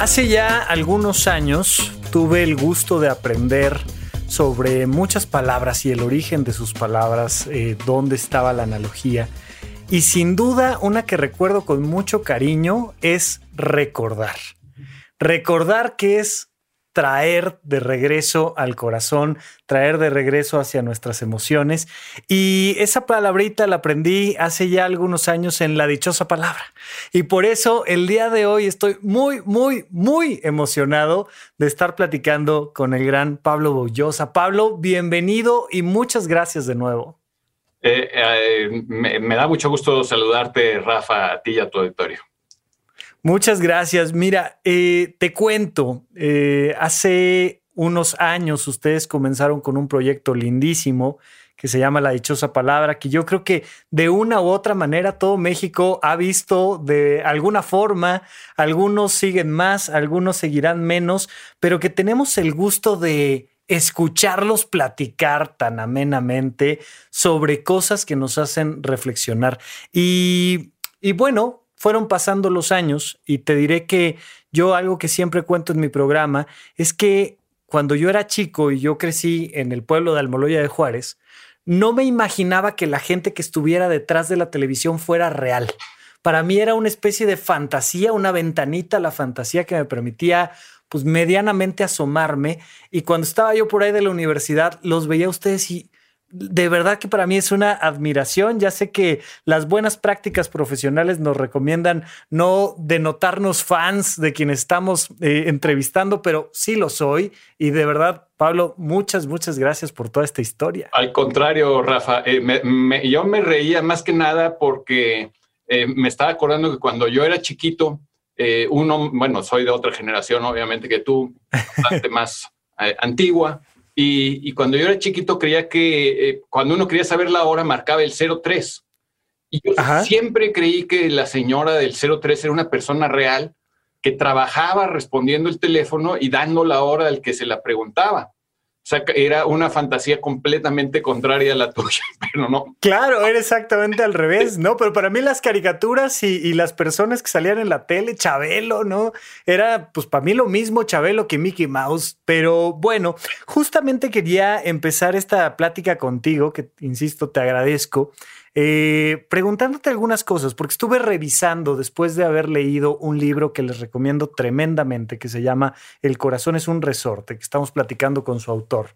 Hace ya algunos años tuve el gusto de aprender sobre muchas palabras y el origen de sus palabras, eh, dónde estaba la analogía. Y sin duda, una que recuerdo con mucho cariño es recordar. Recordar que es traer de regreso al corazón, traer de regreso hacia nuestras emociones. Y esa palabrita la aprendí hace ya algunos años en la dichosa palabra. Y por eso el día de hoy estoy muy, muy, muy emocionado de estar platicando con el gran Pablo Bollosa. Pablo, bienvenido y muchas gracias de nuevo. Eh, eh, me, da mucho gusto saludarte, Rafa, a ti y a tu auditorio. Muchas gracias. Mira, eh, te cuento, hace unos años ustedes comenzaron con un proyecto lindísimo que se llama La Dichosa Palabra, que yo creo que de una u otra manera todo México ha visto de alguna forma, algunos siguen más, algunos seguirán menos, pero que tenemos el gusto de escucharlos platicar tan amenamente sobre cosas que nos hacen reflexionar. Y, y bueno, fueron pasando los años y te diré que yo algo que siempre cuento en mi programa es que cuando yo era chico y yo crecí en el pueblo de Almoloya de Juárez, no me imaginaba que la gente que estuviera detrás de la televisión fuera real. Para mí era una especie de fantasía, una ventanita la fantasía que me permitía pues medianamente asomarme y cuando estaba yo por ahí de la universidad los veía a ustedes y de verdad que para mí es una admiración. Ya sé que las buenas prácticas profesionales nos recomiendan no denotarnos fans de quienes estamos eh, entrevistando, pero sí lo soy. Y de verdad, Pablo, muchas, muchas gracias por toda esta historia. Al contrario, Rafa, eh, yo me reía más que nada porque eh, me estaba acordando que cuando yo era chiquito, uno, bueno, soy de otra generación, obviamente, que tú, bastante más antigua. Y, cuando yo era chiquito creía que eh, cuando uno quería saber la hora marcaba el 03. Y yo siempre creí que la señora del 03 era una persona real que trabajaba respondiendo el teléfono y dando la hora al que se la preguntaba. Era una fantasía completamente contraria a la tuya, pero no. Claro, era exactamente al revés, ¿no? Pero para mí las caricaturas y, las personas que salían en la tele, Chabelo, ¿no? Era, pues para mí lo mismo Chabelo que Mickey Mouse. Pero bueno, justamente quería empezar esta plática contigo, que insisto, te agradezco. Eh, preguntándote algunas cosas, porque estuve revisando después de haber leído un libro que les recomiendo tremendamente, que se llama El corazón es un resorte, que estamos platicando con su autor.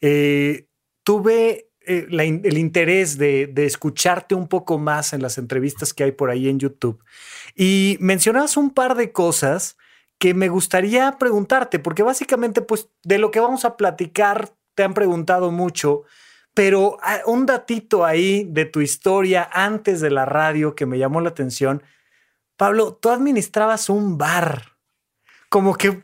Eh, tuve eh, el interés de, de, escucharte un poco más en las entrevistas que hay por ahí en YouTube y mencionabas un par de cosas que me gustaría preguntarte, porque básicamente, pues, de lo que vamos a platicar, te han preguntado mucho pero ah, un datito ahí de tu historia antes de la radio que me llamó la atención. Pablo, tú administrabas un bar. Como que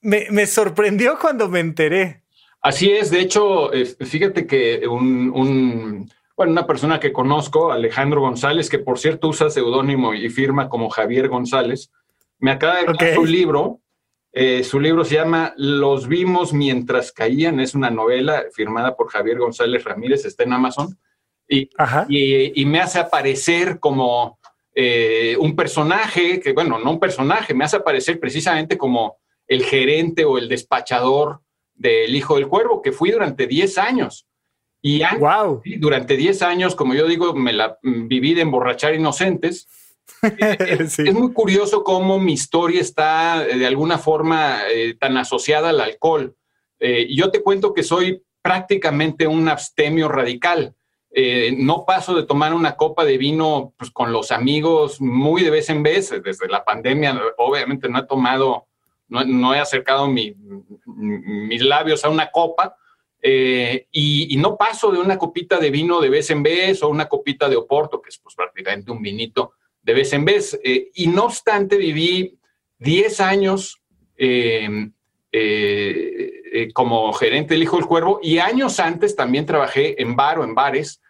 me, sorprendió cuando me enteré. Así es, de hecho, fíjate que un, bueno, una persona que conozco, Alejandro González, que por cierto usa seudónimo y firma como Javier González, me acaba de dar su libro eh, su libro se llama Los vimos mientras caían, es una novela firmada por Javier González Ramírez, está en Amazon, y, y, me hace aparecer como eh, un personaje, que bueno, no un personaje, me hace aparecer precisamente como el gerente o el despachador del Hijo del Cuervo, que fui durante 10 años. Y wow. durante 10 años, como yo digo, me la mm, viví de emborrachar inocentes es, muy curioso cómo mi historia está eh, de alguna forma eh, tan asociada al alcohol. Eh, yo te cuento que soy prácticamente un abstemio radical. no paso de tomar una copa de vino pues, con los amigos muy de vez en vez. Desde la pandemia, obviamente, no he tomado, no, he acercado mis labios a una copa. y, no paso de una copita de vino de vez en vez o una copita de oporto, que es pues, prácticamente un vinito de vez en vez. Eh, y no obstante, viví 10 años em, como gerente del Hijo del Cuervo y años antes también trabajé en bar o en bares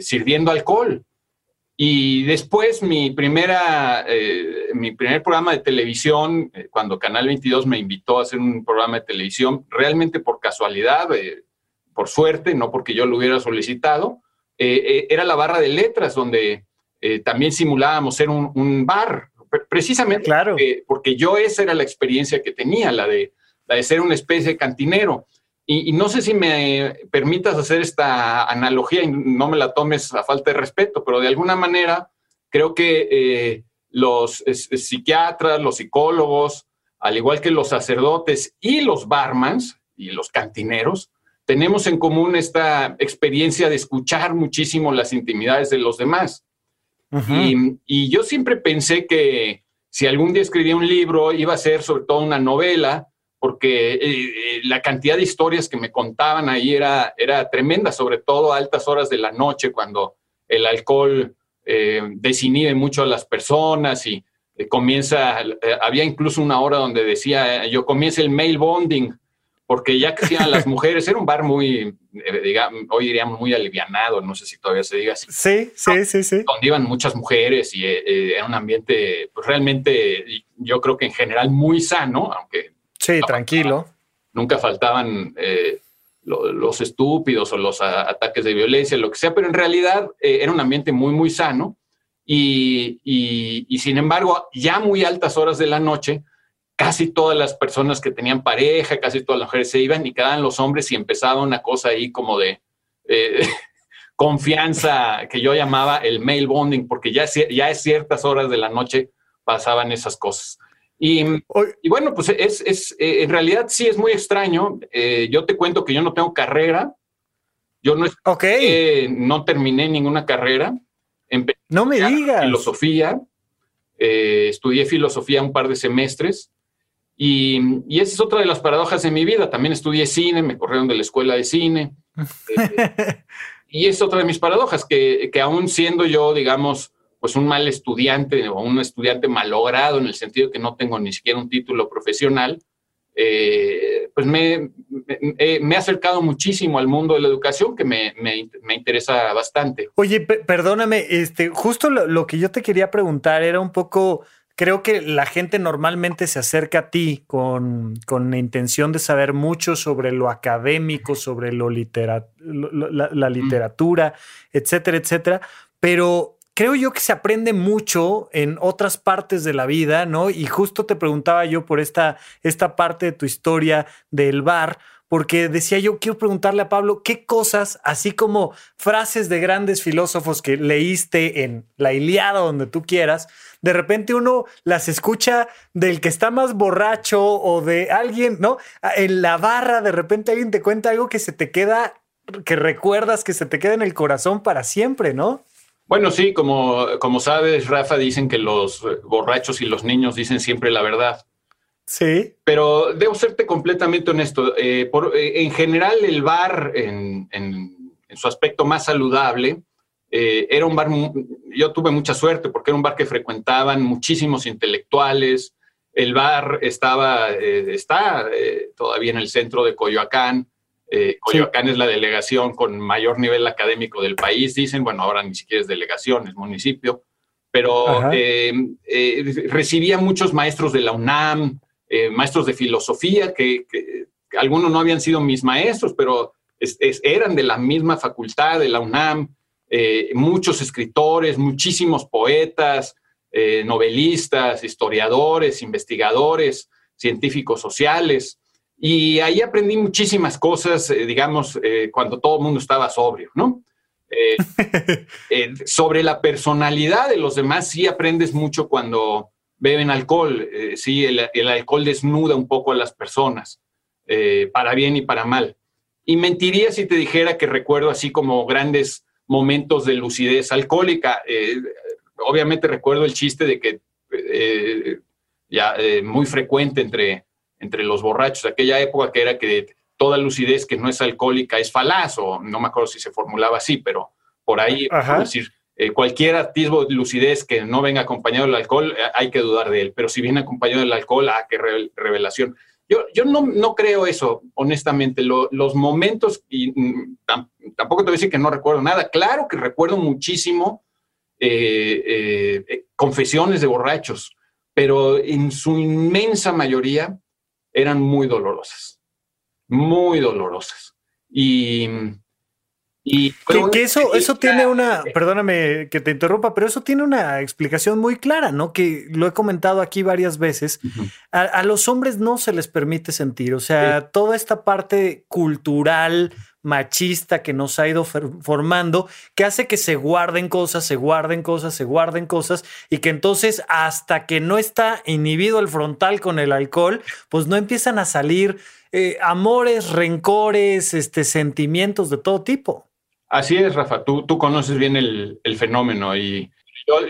sirviendo alcohol. Y después mi, primera, mi primer programa de televisión, cuando Canal 22 me invitó a hacer un programa de televisión, realmente por casualidad, por suerte, no porque yo lo hubiera solicitado, era la barra de letras donde eh, también simulábamos ser un, bar, precisamente claro. porque, yo esa era la experiencia que tenía, la de, la de ser una especie de cantinero. Y, no sé si me permitas hacer esta analogía y no me la tomes a falta de respeto, pero de alguna manera creo que eh, los psiquiatras, los psicólogos, al igual que los sacerdotes y los barmans y los cantineros, tenemos en común esta experiencia de escuchar muchísimo las intimidades de los demás y, yo siempre pensé que si algún día escribía un libro iba a ser sobre todo una novela, porque eh, eh, la cantidad de historias que me contaban ahí era, era tremenda, sobre todo a altas horas de la noche, cuando el alcohol eh, desinhibe mucho a las personas y eh, comienza, había incluso una hora donde decía, yo comienza el mail bonding, porque ya que hacían las mujeres, era un bar muy, eh, digamos, hoy diríamos muy alivianado, no sé si todavía se diga así. Sí, sí, sí, sí. Donde iban muchas mujeres y eh, eh, era un ambiente, pues realmente, yo creo que en general muy sano, aunque... Sí, tranquilo. nunca faltaban los estúpidos o los ataques de violencia, lo que sea, pero en realidad era un ambiente muy, muy sano. Y, y, y sin embargo, ya muy altas horas de la noche, casi todas las personas que tenían pareja, casi todas las mujeres se iban y quedaban los hombres y empezaba una cosa ahí como de eh, confianza que yo llamaba el mail bonding, porque ya, ya es ciertas horas de la noche pasaban esas cosas. Y, y bueno, pues es, es eh, en realidad sí es muy extraño. Eh, yo te cuento que yo no tengo carrera. Yo no, no terminé ninguna carrera. no me digas. Filosofía. estudié filosofía un par de semestres y, esa es otra de las paradojas de mi vida. También estudié cine, me corrieron de la escuela de cine. y es otra de mis paradojas, que, que aún siendo yo, digamos, pues un mal estudiante o un estudiante malogrado en el sentido de que no tengo ni siquiera un título profesional, eh, pues me, me, he acercado muchísimo al mundo de la educación que me, me interesa bastante. Oye, perdóname, este, justo lo, lo, que yo te quería preguntar era un poco creo que la gente normalmente se acerca a ti con, la intención de saber mucho sobre lo académico, sobre lo la, literatura, etcétera, etcétera. Pero creo yo que se aprende mucho en otras partes de la vida, ¿no? Y justo te preguntaba yo por esta, esta parte de tu historia del bar, porque decía yo, quiero preguntarle a Pablo qué cosas, así como frases de grandes filósofos que leíste en la Iliada, donde tú quieras, de repente uno las escucha del que está más borracho o de alguien, ¿no? En la barra, de repente alguien te cuenta algo que se te queda, que recuerdas, que se te queda en el corazón para siempre, ¿no? Bueno, sí, como, como sabes, Rafa, dicen que los borrachos y los niños dicen siempre la verdad. Sí. Pero debo serte completamente honesto. Eh, por, eh, en general, el bar, en, en, su aspecto más saludable, eh, era un bar, yo tuve mucha suerte porque era un bar que frecuentaban muchísimos intelectuales. El bar estaba, eh, está eh, todavía en el centro de Coyoacán. Coyoacán es la delegación con mayor nivel académico del país, dicen. Bueno, ahora ni siquiera es delegación, es municipio. Pero recibía muchos maestros de la UNAM, maestros de filosofía, que, algunos no habían sido mis maestros, pero eran de la misma facultad de la UNAM. Eh, muchos escritores, muchísimos poetas, eh, novelistas, historiadores, investigadores, científicos sociales. Y ahí aprendí muchísimas cosas, eh, digamos, cuando todo el mundo estaba sobrio, ¿no? sobre la personalidad de los demás sí aprendes mucho cuando beben alcohol. sí, el, el, alcohol desnuda un poco a las personas, para bien y para mal. Y mentiría si te dijera que recuerdo así como grandes momentos de lucidez alcohólica. Eh, obviamente recuerdo el chiste de que eh, ya eh, muy frecuente entre, entre los borrachos, aquella época que era que toda lucidez que no es alcohólica es falaz, o no me acuerdo si se formulaba así, pero por ahí, decir, eh, cualquier atisbo de lucidez que no venga acompañado del alcohol, eh, hay que dudar de él, pero si viene acompañado del alcohol, ah, qué revelación. Yo, yo no, no creo eso, honestamente. los momentos, y mm, tampoco te voy a decir que no recuerdo nada, claro que recuerdo muchísimo eh, confesiones de borrachos, pero en su inmensa mayoría eran muy dolorosas, muy dolorosas. Y, y que, eso, eso tiene una, perdóname que te interrumpa, pero eso tiene una explicación muy clara, ¿no? Que lo he comentado aquí varias veces. a, los hombres no se les permite sentir, o sea, toda esta parte cultural, machista que nos ha ido formando, que hace que se guarden cosas, se guarden cosas, se guarden cosas, y que entonces hasta que no está inhibido el frontal con el alcohol, pues no empiezan a salir eh, amores, rencores, este, sentimientos de todo tipo. Así es, Rafa, tú, tú conoces bien el, fenómeno y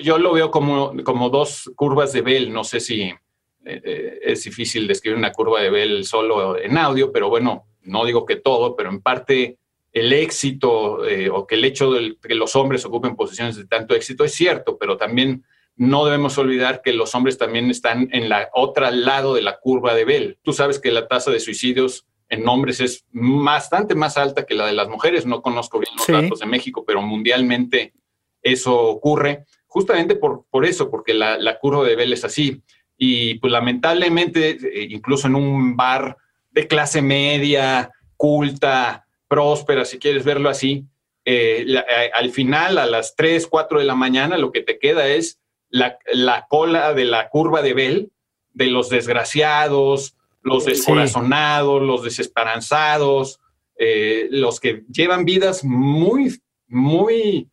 yo, lo veo como, como dos curvas de Bell. No sé si eh, eh, es difícil describir una curva de Bell solo en audio, pero bueno, no digo que todo, pero en parte el éxito eh, o que el hecho de que los hombres ocupen posiciones de tanto éxito es cierto, pero también no debemos olvidar que los hombres también están en la otra lado de la curva de Bell. Tú sabes que la tasa de suicidios en hombres es bastante más alta que la de las mujeres. No conozco bien los datos de México, pero mundialmente eso ocurre justamente por, por eso, porque la, curva de Bell es así. Y pues lamentablemente, eh, incluso en un bar de clase media, culta, próspera, si quieres verlo así, eh, eh, al final, a las 3, 4 de la mañana, lo que te queda es la, la cola de la curva de Bell, de los desgraciados, los descorazonados, los desesperanzados, eh, los que llevan vidas muy, muy,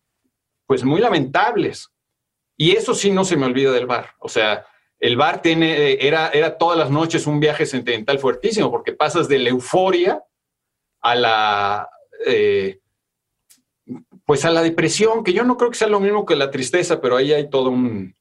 pues muy lamentables. Y eso sí no se me olvida del bar. O sea, el bar tiene, era, era todas las noches un viaje sentimental fuertísimo, porque pasas de la euforia a la, eh, pues a la depresión, que yo no creo que sea lo mismo que la tristeza, pero ahí hay todo un,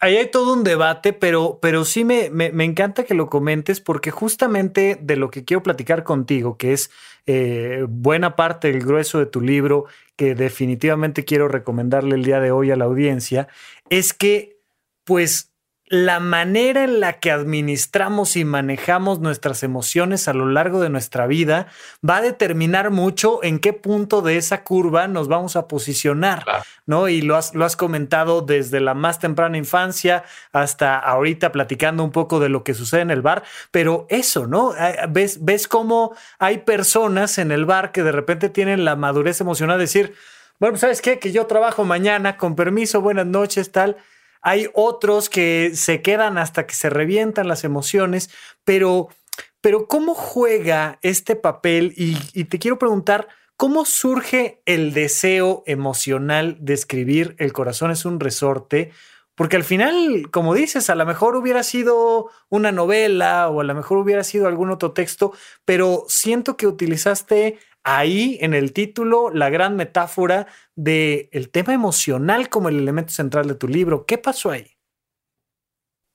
Ahí hay todo un debate, pero, pero sí me, me, encanta que lo comentes porque justamente de lo que quiero platicar contigo, que es eh, buena parte del grueso de tu libro, que definitivamente quiero recomendarle el día de hoy a la audiencia, es que pues la manera en la que administramos y manejamos nuestras emociones a lo largo de nuestra vida va a determinar mucho en qué punto de esa curva nos vamos a posicionar, ¿no? Y lo has, lo has comentado desde la más temprana infancia hasta ahorita platicando un poco de lo que sucede en el bar, pero eso, ¿no? Eh, ves, ves cómo hay personas en el bar que de repente tienen la madurez emocional de decir, bueno, ¿sabes qué? Que yo trabajo mañana, con permiso, buenas noches, tal hay otros que se quedan hasta que se revientan las emociones, pero, pero ¿cómo juega este papel? Y, te quiero preguntar, ¿cómo surge el deseo emocional de escribir El corazón es un resorte? Porque al final, como dices, a lo mejor hubiera sido una novela o a lo mejor hubiera sido algún otro texto, pero siento que utilizaste ahí en el título la gran metáfora del el tema emocional como el elemento central de tu libro. ¿Qué pasó ahí?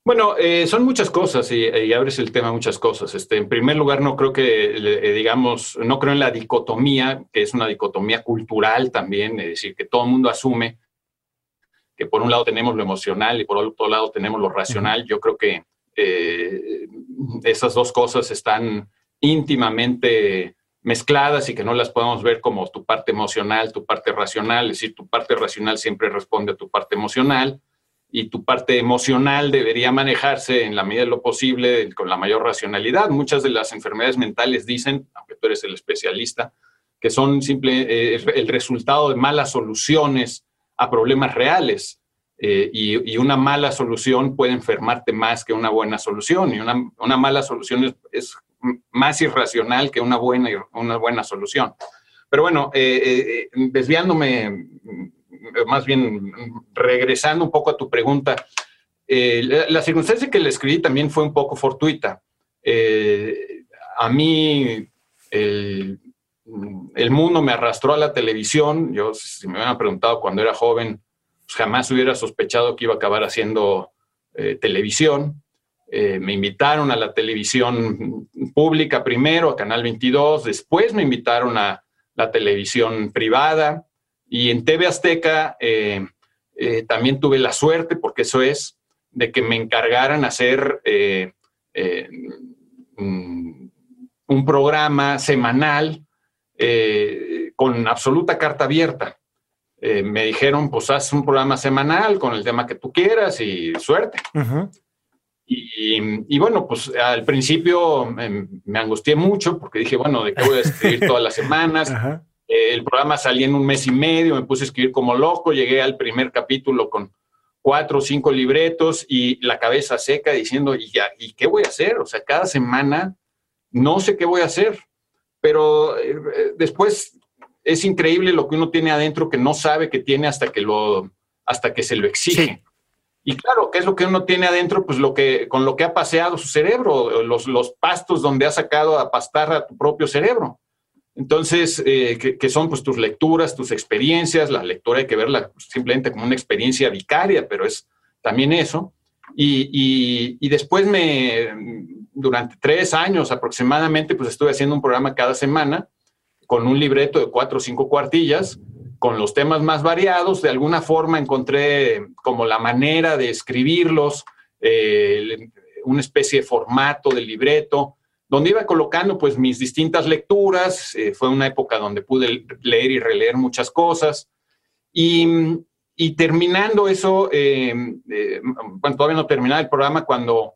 Bueno, eh, son muchas cosas y, abres el tema muchas cosas. Este, en primer lugar, no creo que, eh, digamos, no creo en la dicotomía, que es una dicotomía cultural también, es decir, que todo el mundo asume que por un lado tenemos lo emocional y por otro lado tenemos lo racional. Yo creo que eh, esas dos cosas están íntimamente mezcladas y que no las podemos ver como tu parte emocional, tu parte racional, es decir, tu parte racional siempre responde a tu parte emocional y tu parte emocional debería manejarse en la medida de lo posible con la mayor racionalidad. Muchas de las enfermedades mentales dicen, aunque tú eres el especialista, que son simple, eh, el resultado de malas soluciones a problemas reales. Eh, y, una mala solución puede enfermarte más que una buena solución. Y una, una mala solución es más irracional que una buena, una buena solución. Pero bueno, eh, eh, desviándome, más bien regresando un poco a tu pregunta, eh, la, circunstancia que le escribí también fue un poco fortuita. a mí el, mundo me arrastró a la televisión. Yo, si me hubieran preguntado cuando era joven, pues jamás hubiera sospechado que iba a acabar haciendo televisión. Eh, me invitaron a la televisión pública primero, a Canal 22, después me invitaron a la televisión privada Y en TV Azteca eh, eh, también tuve la suerte, porque eso es, de que me encargaran hacer mm, un programa semanal con absoluta carta abierta. me dijeron, pues haz un programa semanal con el tema que tú quieras y suerte. Y, bueno, pues al principio me, angustié mucho porque dije, bueno, ¿de qué voy a escribir todas las semanas? Eh, el programa salía en un mes y medio, me puse a escribir como loco, llegué al primer capítulo con cuatro o cinco libretos y la cabeza seca diciendo, ¿y, ya, ¿y qué voy a hacer? O sea, cada semana no sé qué voy a hacer, pero eh, después es increíble lo que uno tiene adentro que no sabe que tiene hasta que, lo, hasta que se lo exige. Y claro, ¿qué es lo que uno tiene adentro? Pues lo que, con lo que ha paseado su cerebro, los, los pastos donde ha sacado a pastar a tu propio cerebro. Entonces, eh, que, son pues tus lecturas, tus experiencias, la lectura hay que verla simplemente como una experiencia vicaria, pero es también eso. Y, y, después me, durante tres años aproximadamente, pues estuve haciendo un programa cada semana con un libreto de cuatro o cinco cuartillas con los temas más variados. De alguna forma encontré como la manera de escribirlos, eh, una especie de formato de libreto, donde iba colocando pues mis distintas lecturas. Eh, fue una época donde pude leer y releer muchas cosas. Y, terminando eso, eh, bueno, todavía no terminaba el programa cuando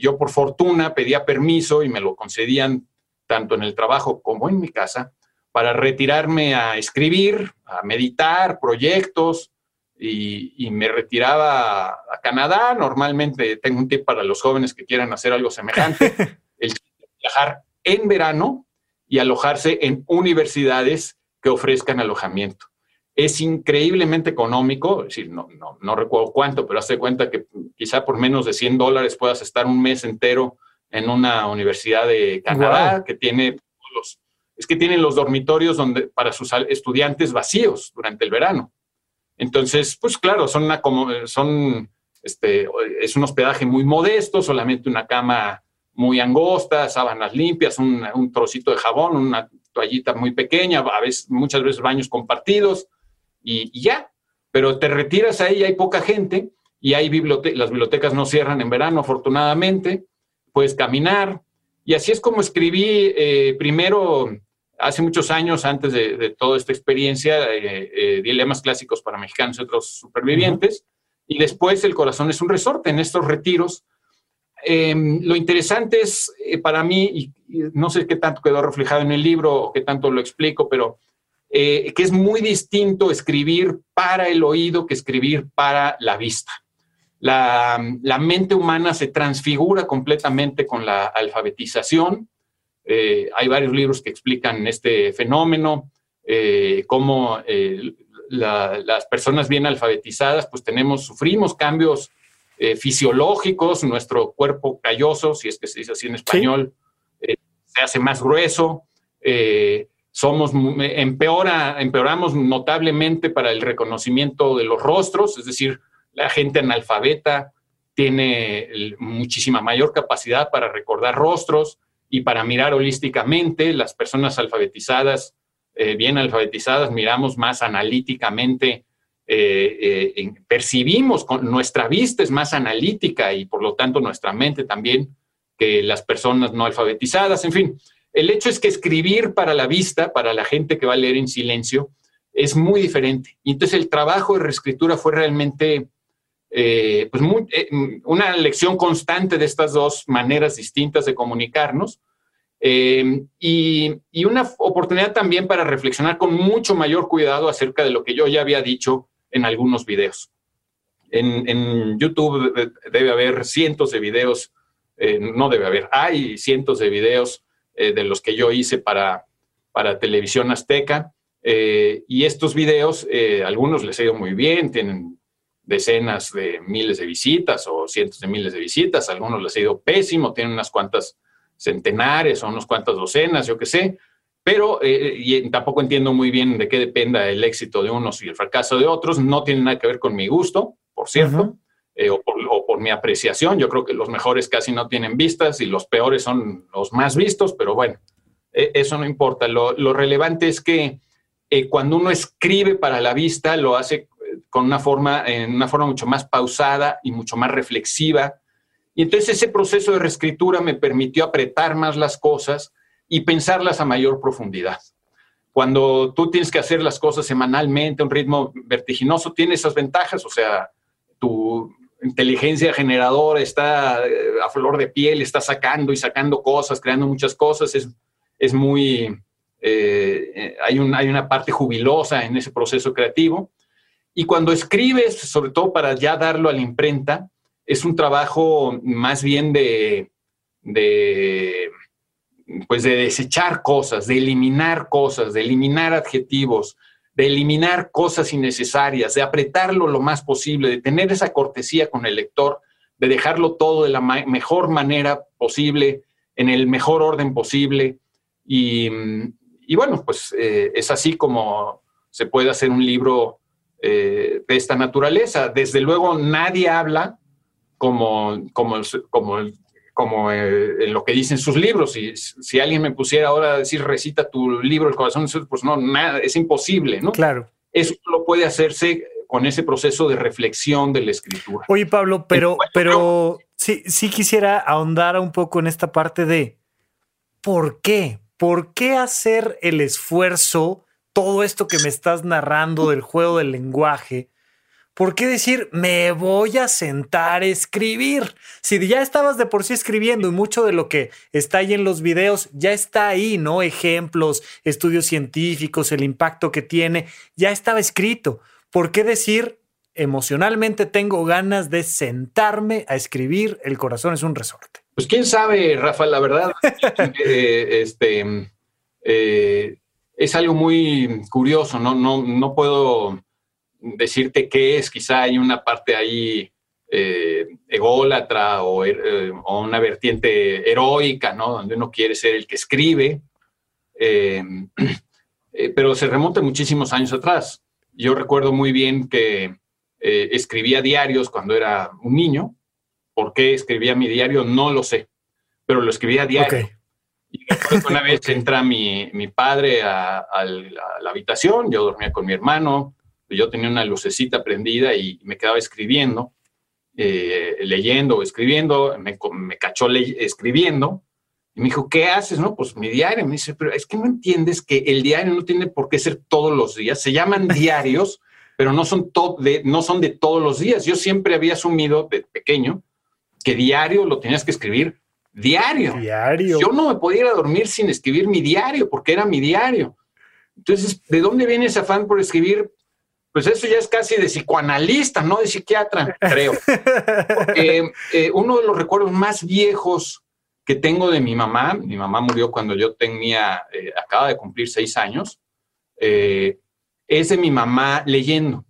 yo por fortuna pedía permiso y me lo concedían tanto en el trabajo como en mi casa para retirarme a escribir, a meditar, proyectos, y, me retiraba a Canadá. Normalmente tengo un tip para los jóvenes que quieran hacer algo semejante, el viajar en verano y alojarse en universidades que ofrezcan alojamiento. Es increíblemente económico, es decir, no, no, no recuerdo cuánto, pero hace cuenta que quizá por menos de 100 dólares puedas estar un mes entero en una universidad de Canadá que tiene los es que tienen los dormitorios donde, para sus estudiantes vacíos durante el verano. Entonces, pues claro, son, una, son este, es un hospedaje muy modesto, solamente una cama muy angosta, sábanas limpias, un, trocito de jabón, una toallita muy pequeña, a veces, muchas veces baños compartidos y, ya. Pero te retiras ahí, hay poca gente y hay las bibliotecas no cierran en verano, afortunadamente. Puedes caminar. Y así es como escribí eh, primero hace muchos años, antes de, toda esta experiencia, eh, eh, Dilemas Clásicos para Mexicanos y otros supervivientes, y después El Corazón es un resorte en estos retiros. Em, lo interesante es para mí, y, no sé qué tanto quedó reflejado en el libro o qué tanto lo explico, pero que es muy distinto escribir para el oído que escribir para la vista. La, la mente humana se transfigura completamente con la alfabetización. Eh, hay varios libros que explican este fenómeno, eh, cómo eh, las personas bien alfabetizadas, pues tenemos, sufrimos cambios fisiológicos, nuestro cuerpo calloso, si es que se dice así en español, se hace más grueso, somos, empeora, empeoramos notablemente para el reconocimiento de los rostros, es decir, la gente analfabeta tiene muchísima mayor capacidad para recordar rostros, y para mirar holísticamente, las personas alfabetizadas, eh, bien alfabetizadas, miramos más analíticamente, eh, eh, percibimos, con, nuestra vista es más analítica y por lo tanto nuestra mente también que las personas no alfabetizadas. En fin, el hecho es que escribir para la vista, para la gente que va a leer en silencio, es muy diferente. Y entonces el trabajo de reescritura fue realmente eh, pues eh, una lección constante de estas dos maneras distintas de comunicarnos eh, y, una oportunidad también para reflexionar con mucho mayor cuidado acerca de lo que yo ya había dicho en algunos videos. En, YouTube debe haber cientos de videos, no debe haber, hay cientos de videos de los que yo hice para, para televisión azteca. y estos videos, algunos les he ido muy bien, tienen decenas de miles de visitas o cientos de miles de visitas, algunos les ha ido pésimo, tienen unas cuantas centenares o unas cuantas docenas, yo qué sé, pero eh, y tampoco entiendo muy bien de qué dependa el éxito de unos y el fracaso de otros, no tiene nada que ver con mi gusto, por cierto, eh, o, por, mi apreciación, yo creo que los mejores casi no tienen vistas y los peores son los más vistos, pero bueno, e, eso no importa, lo, lo relevante es que eh, cuando uno escribe para la vista, lo hace con una forma, en una forma mucho más pausada y mucho más reflexiva. Y entonces ese proceso de reescritura me permitió apretar más las cosas y pensarlas a mayor profundidad. Cuando tú tienes que hacer las cosas semanalmente, un ritmo vertiginoso, tiene esas ventajas, o sea, tu inteligencia generadora está eh, a flor de piel, está sacando y sacando cosas, creando muchas cosas, es, es muy, eh, eh, hay, un, hay una parte jubilosa en ese proceso creativo. Y cuando escribes, sobre todo para ya darlo a la imprenta, es un trabajo más bien de, pues de desechar cosas, de eliminar cosas, de eliminar adjetivos, de eliminar cosas innecesarias, de apretarlo lo más posible, de tener esa cortesía con el lector, de dejarlo todo de la mejor manera posible, en el mejor orden posible. Y, bueno, pues eh, es así como se puede hacer un libro eh, de esta naturaleza. Desde luego nadie habla como, como, como como eh, en lo que dicen sus libros. Y si alguien me pusiera ahora a decir, recita tu libro, El corazón, pues no, nada, es imposible, ¿no? Claro. Eso lo puede hacerse con ese proceso de reflexión de la escritura. Oye, Pablo, pero, pero sí, sí quisiera ahondar un poco en esta parte de ¿por qué? ¿Por qué hacer el esfuerzo, todo esto que me estás narrando del juego del lenguaje? ¿Por qué decir me voy a sentar a escribir? Si ya estabas de por sí escribiendo y mucho de lo que está ahí en los videos ya está ahí, ¿no? Ejemplos, estudios científicos, el impacto que tiene, ya estaba escrito. ¿Por qué decir emocionalmente tengo ganas de sentarme a escribir? El corazón es un resorte. Pues quién sabe, Rafa, la verdad, eh, este, eh, es algo muy curioso, no, no, no puedo decirte qué es, quizá hay una parte ahí eh, ególatra eh, o, una vertiente heroica, ¿no? Donde uno quiere ser el que escribe, eh, pero se remonta muchísimos años atrás. Yo recuerdo muy bien que escribía diarios cuando era un niño. ¿Por qué escribía mi diario? No lo sé, pero lo escribía diario. Y una vez entra mi, padre a, la habitación, yo dormía con mi hermano, yo tenía una lucecita prendida y me quedaba escribiendo, eh, leyendo o escribiendo, me, me cachó escribiendo y me dijo, ¿qué haces? No, pues mi diario. Me dice, pero es que no entiendes que el diario no tiene por qué ser todos los días. Se llaman diarios, pero no son, de, no son de todos los días. Yo siempre había asumido de pequeño que diario lo tenías que escribir diario. Diario. Yo no me podía ir a dormir sin escribir mi diario, porque era mi diario. Entonces, ¿de dónde viene ese afán por escribir? pues eso ya es casi de psicoanalista, no de psiquiatra, creo. Eh, uno de los recuerdos más viejos que tengo de mi mamá, mi mamá murió cuando yo tenía, eh, acaba de cumplir seis años, eh, es de mi mamá leyendo.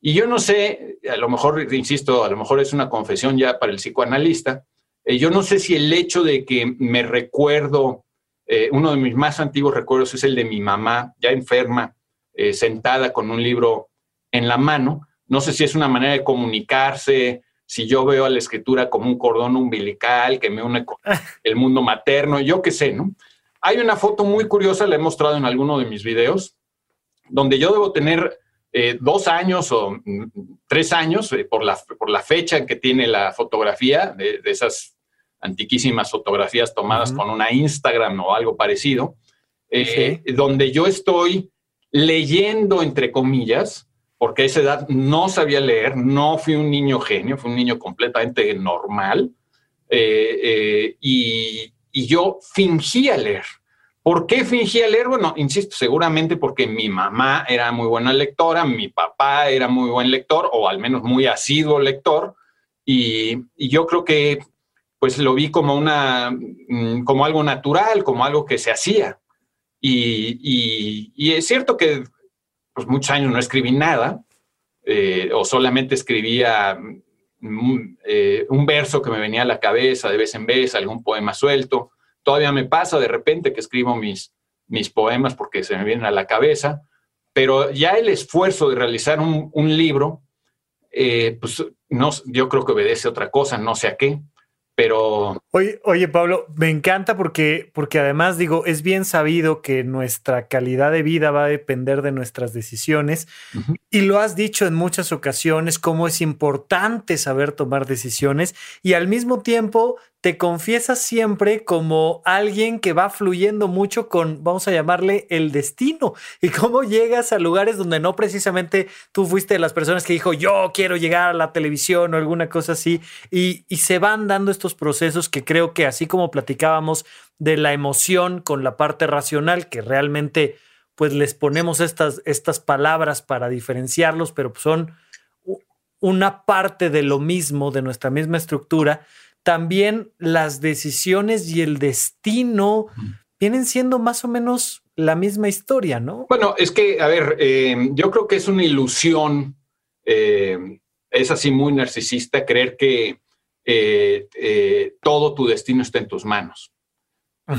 Y yo no sé, a lo mejor, insisto, a lo mejor es una confesión ya para el psicoanalista, yo no sé si el hecho de que me recuerdo, uno de mis más antiguos recuerdos es el de mi mamá, ya enferma, sentada con un libro en la mano. No sé si es una manera de comunicarse, si yo veo a la escritura como un cordón umbilical que me une con el mundo materno, yo qué sé, ¿no? Hay una foto muy curiosa, la he mostrado en alguno de mis videos, donde yo debo tener eh, dos años o mm, tres años eh, por, la, por la fecha en que tiene la fotografía, de, esas antiquísimas fotografías tomadas con una Instagram o algo parecido, eh, donde yo estoy leyendo, entre comillas, porque a esa edad no sabía leer, no fui un niño genio, fui un niño completamente normal, eh, eh, y, yo fingía leer. ¿Por qué fingía leer? Bueno, insisto, seguramente porque mi mamá era muy buena lectora, mi papá era muy buen lector, o al menos muy asiduo lector, y, yo creo que pues lo vi como, una, mm, como algo natural, como algo que se hacía. Y, es cierto que pues muchos años no escribí nada, eh, o solamente escribía mm, eh, un verso que me venía a la cabeza de vez en vez, algún poema suelto. Todavía me pasa de repente que escribo mis, mis poemas porque se me vienen a la cabeza, pero ya el esfuerzo de realizar un, un libro, eh, pues no, yo creo que obedece a otra cosa, no sé a qué, Pero. Oye, oye, Pablo, me encanta porque, porque además digo, es bien sabido que nuestra calidad de vida va a depender de nuestras decisiones. Y lo has dicho en muchas ocasiones, cómo es importante saber tomar decisiones. Y al mismo tiempo te confiesas siempre como alguien que va fluyendo mucho con, vamos a llamarle, el destino. Y cómo llegas a lugares donde no precisamente tú fuiste de las personas que dijo, yo quiero llegar a la televisión o alguna cosa así. Y, se van dando estos procesos que creo que así como platicábamos de la emoción con la parte racional, que realmente pues les ponemos estas, estas palabras para diferenciarlos, pero son una parte de lo mismo, de nuestra misma estructura también las decisiones y el destino vienen siendo más o menos la misma historia, ¿no? Bueno, es que, a ver, eh, yo creo que es una ilusión, eh, es así muy narcisista, creer que eh, todo tu destino está en tus manos.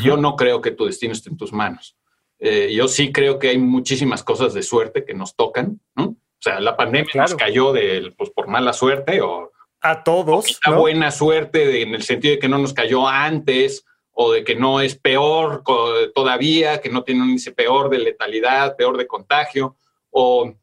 Yo no creo que tu destino esté en tus manos. yo sí creo que hay muchísimas cosas de suerte que nos tocan, ¿no? O sea, la pandemia nos cayó de, pues, por mala suerte o a todos. ¿no? buena suerte en el sentido de que no nos cayó antes o de que no es peor todavía, que no tiene un índice peor de letalidad, peor de contagio, o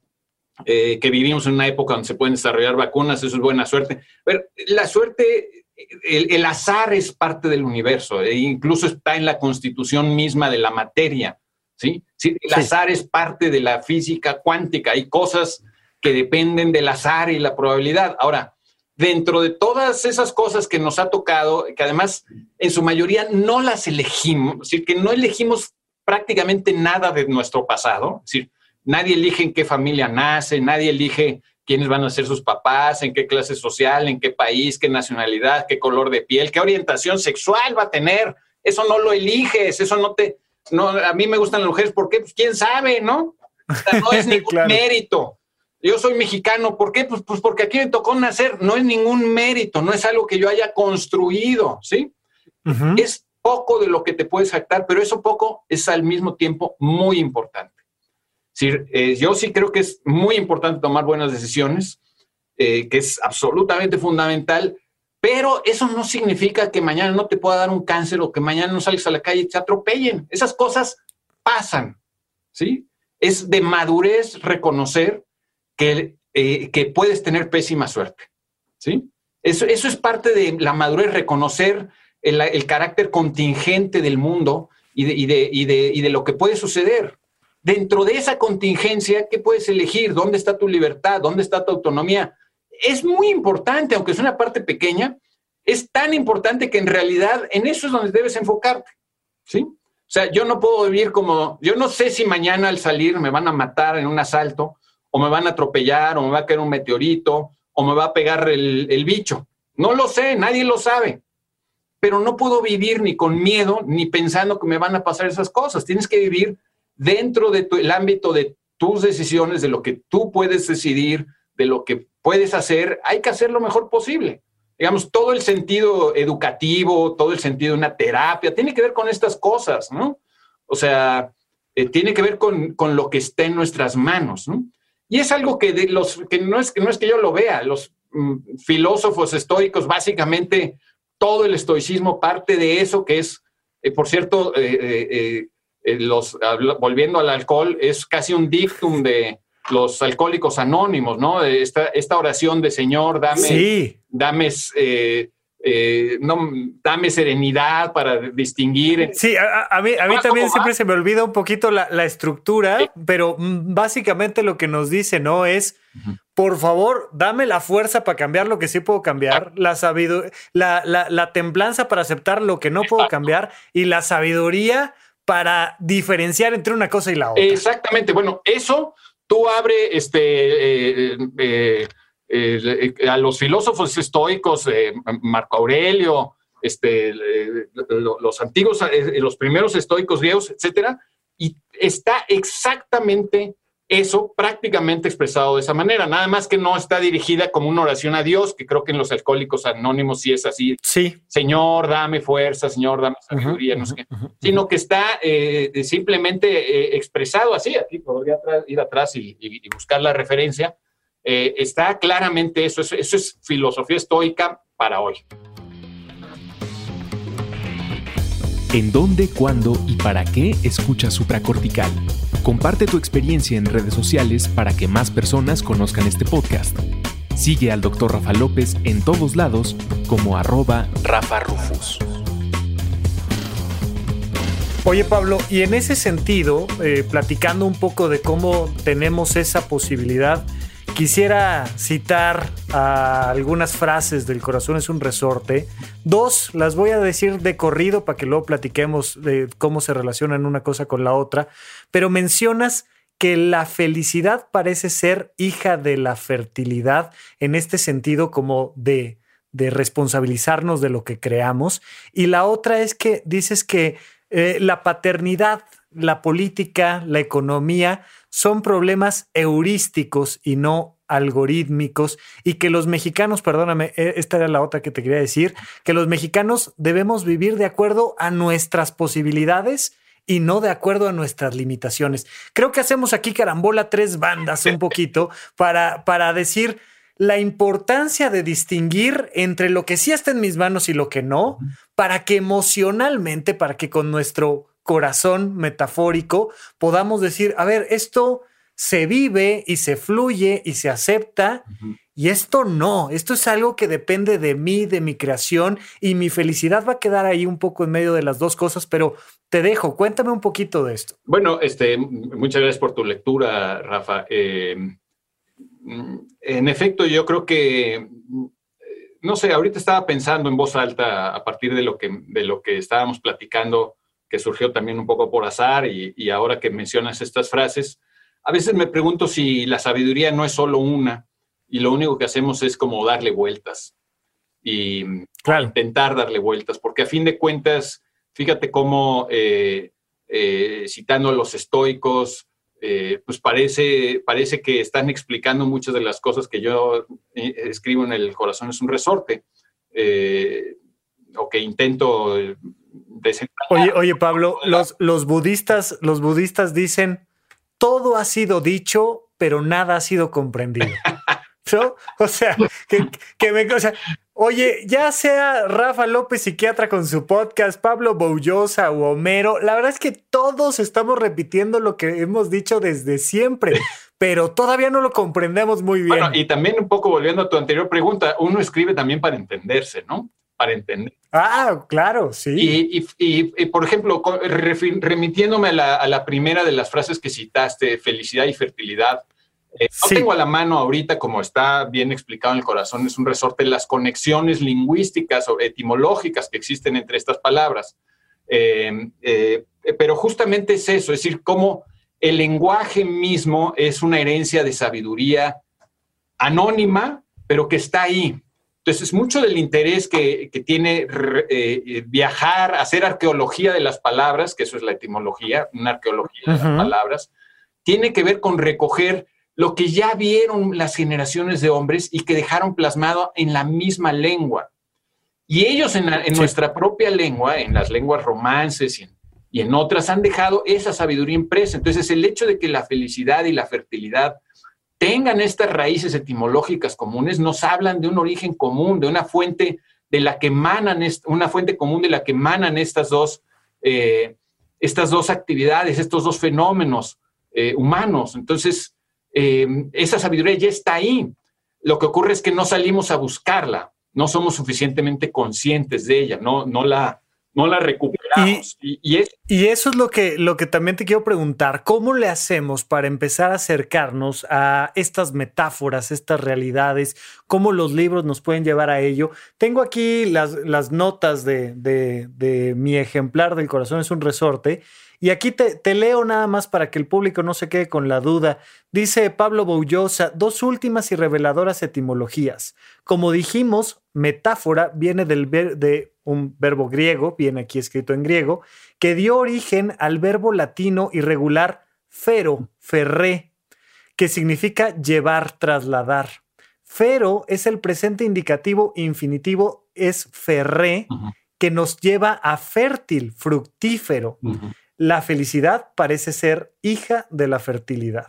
eh, que vivimos en una época donde se pueden desarrollar vacunas, eso es buena suerte. Pero la suerte, el, azar es parte del universo, e incluso está en la constitución misma de la materia. ¿sí? ¿sí? El azar es parte de la física cuántica, hay cosas que dependen del azar y la probabilidad. Ahora, dentro de todas esas cosas que nos ha tocado, que además en su mayoría no las elegimos, es decir, que no elegimos prácticamente nada de nuestro pasado, es decir, nadie elige en qué familia nace, nadie elige quiénes van a ser sus papás, en qué clase social, en qué país, qué nacionalidad, qué color de piel, qué orientación sexual va a tener. Eso no lo eliges, eso no te... No, a mí me gustan las mujeres, ¿por qué? Pues quién sabe, ¿no? no es ningún mérito yo soy mexicano, ¿por qué? Pues, pues, porque aquí me tocó nacer, no es ningún mérito, no es algo que yo haya construido, ¿sí? Es poco de lo que te puedes jactar, pero eso poco es al mismo tiempo muy importante. Sí, eh, yo sí creo que es muy importante tomar buenas decisiones, eh, que es absolutamente fundamental, pero eso no significa que mañana no te pueda dar un cáncer o que mañana no salgas a la calle y te atropellen. Esas cosas pasan, ¿sí? Es de madurez reconocer que, eh, que puedes tener pésima suerte. ¿sí? Eso, eso es parte de la madurez, reconocer el, carácter contingente del mundo y de, y, de, y, de, y de, lo que puede suceder. Dentro de esa contingencia, ¿qué puedes elegir? ¿Dónde está tu libertad? ¿Dónde está tu autonomía? Es muy importante, aunque es una parte pequeña, es tan importante que en realidad en eso es donde debes enfocarte. ¿sí? O sea, yo no puedo vivir como, yo no sé si mañana al salir me van a matar en un asalto, o me van a atropellar, o me va a caer un meteorito, o me va a pegar el, bicho. No lo sé, nadie lo sabe. Pero no puedo vivir ni con miedo, ni pensando que me van a pasar esas cosas. Tienes que vivir dentro del ámbito de tus decisiones, de lo que tú puedes decidir, de lo que puedes hacer. Hay que hacer lo mejor posible. Digamos, todo el sentido educativo, todo el sentido de una terapia, tiene que ver con estas cosas, ¿no? O sea, eh, tiene que ver con, con, lo que está en nuestras manos, ¿no? Y es algo que, de los, que, no, es, que no es que yo lo vea, los mm, filósofos estoicos, básicamente todo el estoicismo parte de eso, que es, eh, por cierto, eh, eh, los, volviendo al alcohol, es casi un dictum de los alcohólicos anónimos, ¿no? Esta, esta oración de Señor, dame, dame eh, no, dame serenidad para distinguir. Sí, a, mí, a mí también siempre se me olvida un poquito la, estructura, pero mm, básicamente lo que nos dice, ¿no? Es, por favor, dame la fuerza para cambiar lo que sí puedo cambiar, la, la, la, templanza para aceptar lo que no puedo cambiar y la sabiduría para diferenciar entre una cosa y la otra. Exactamente, bueno, eso tú abre este... Eh, eh, eh, a los filósofos estoicos, eh, Marco Aurelio, este, los antiguos, eh, los primeros estoicos griegos, etcétera, y está exactamente eso prácticamente expresado de esa manera, nada más que no está dirigida como una oración a Dios, que creo que en los alcohólicos anónimos sí es así. Sí. Señor, dame fuerza, Señor, dame sabiduría, no sé qué. Sino que está simplemente expresado así. Aquí podría ir atrás y buscar la referencia eh, está claramente eso, eso, es filosofía estoica para hoy. ¿En dónde, cuándo y para qué escuchas supracortical? Comparte tu experiencia en redes sociales para que más personas conozcan este podcast. Sigue al Dr. Rafa López en todos lados como arroba Rafa Rufus. Oye Pablo, y en ese sentido, eh, platicando un poco de cómo tenemos esa posibilidad, Quisiera citar algunas frases del corazón es un resorte. Dos, las voy a decir de corrido para que luego platiquemos de cómo se relacionan una cosa con la otra. Pero mencionas que la felicidad parece ser hija de la fertilidad en este sentido como de, de responsabilizarnos de lo que creamos. Y la otra es que dices que eh, la paternidad, la política, la economía son problemas heurísticos y no algorítmicos y que los mexicanos, perdóname, e, esta era la otra que te quería decir, que los mexicanos debemos vivir de acuerdo a nuestras posibilidades y no de acuerdo a nuestras limitaciones. Creo que hacemos aquí carambola tres bandas un poquito para, para decir la importancia de distinguir entre lo que sí está en mis manos y lo que no, para que emocionalmente, para que con nuestro corazón metafórico podamos decir, a ver, esto se vive y se fluye y se acepta. Y esto no, esto es algo que depende de mí, de mi creación y mi felicidad va a quedar ahí un poco en medio de las dos cosas, pero te dejo, cuéntame un poquito de esto. Bueno, este, muchas gracias por tu lectura, Rafa. Eh, en efecto, yo creo que, no sé, ahorita estaba pensando en voz alta a partir de lo que, de lo que estábamos platicando que surgió también un poco por azar y, ahora que mencionas estas frases, a veces me pregunto si la sabiduría no es solo una y lo único que hacemos es como darle vueltas y intentar darle vueltas, porque a fin de cuentas, fíjate cómo, eh, eh, citando a los estoicos, eh, pues parece, parece que están explicando muchas de las cosas que yo escribo en el corazón es un resorte, o que intento Oye, oye, Pablo, los, los, budistas, los budistas dicen, todo ha sido dicho, pero nada ha sido comprendido. O sea, que, me, oye, ya sea Rafa López, psiquiatra con su podcast, Pablo Boullosa o Homero, la verdad es que todos estamos repitiendo lo que hemos dicho desde siempre, pero todavía no lo comprendemos muy bien. y también un poco volviendo a tu anterior pregunta, uno escribe también para entenderse, ¿no? Para entender. Ah, claro, sí. Y, por ejemplo, remitiéndome a la, primera de las frases que citaste, felicidad y fertilidad, eh, no tengo a la mano ahorita, como está bien explicado en el corazón, es un resorte, las conexiones lingüísticas o etimológicas que existen entre estas palabras. Eh, eh, pero justamente es eso, es decir, cómo el lenguaje mismo es una herencia de sabiduría anónima, pero que está ahí. Entonces, mucho del interés que, tiene eh, viajar, hacer arqueología de las palabras, que eso es la etimología, una arqueología de las palabras, tiene que ver con recoger lo que ya vieron las generaciones de hombres y que dejaron plasmado en la misma lengua. Y ellos en, nuestra propia lengua, en las lenguas romances y en, y en otras, han dejado esa sabiduría impresa. Entonces, el hecho de que la felicidad y la fertilidad tengan estas raíces etimológicas comunes, nos hablan de un origen común, de una fuente de la que emanan, una fuente común de la que emanan estas dos, eh, estas dos actividades, estos dos fenómenos eh, humanos. Entonces, eh, esa sabiduría ya está ahí. Lo que ocurre es que no salimos a buscarla, no somos suficientemente conscientes de ella, no, no, la, no la recuperamos. Y, eso es lo que, lo que también te quiero preguntar. ¿Cómo le hacemos para empezar a acercarnos a estas metáforas, estas realidades? ¿Cómo los libros nos pueden llevar a ello? Tengo aquí las, las notas de, de mi ejemplar del corazón, es un resorte. Y aquí te, leo nada más para que el público no se quede con la duda. Dice Pablo Boullosa, dos últimas y reveladoras etimologías. Como dijimos, metáfora viene del de un verbo griego, viene aquí escrito en griego, que dio origen al verbo latino irregular fero, ferré, que significa llevar, trasladar. Fero es el presente indicativo infinitivo, es ferré, que nos lleva a fértil, fructífero. La felicidad parece ser hija de la fertilidad.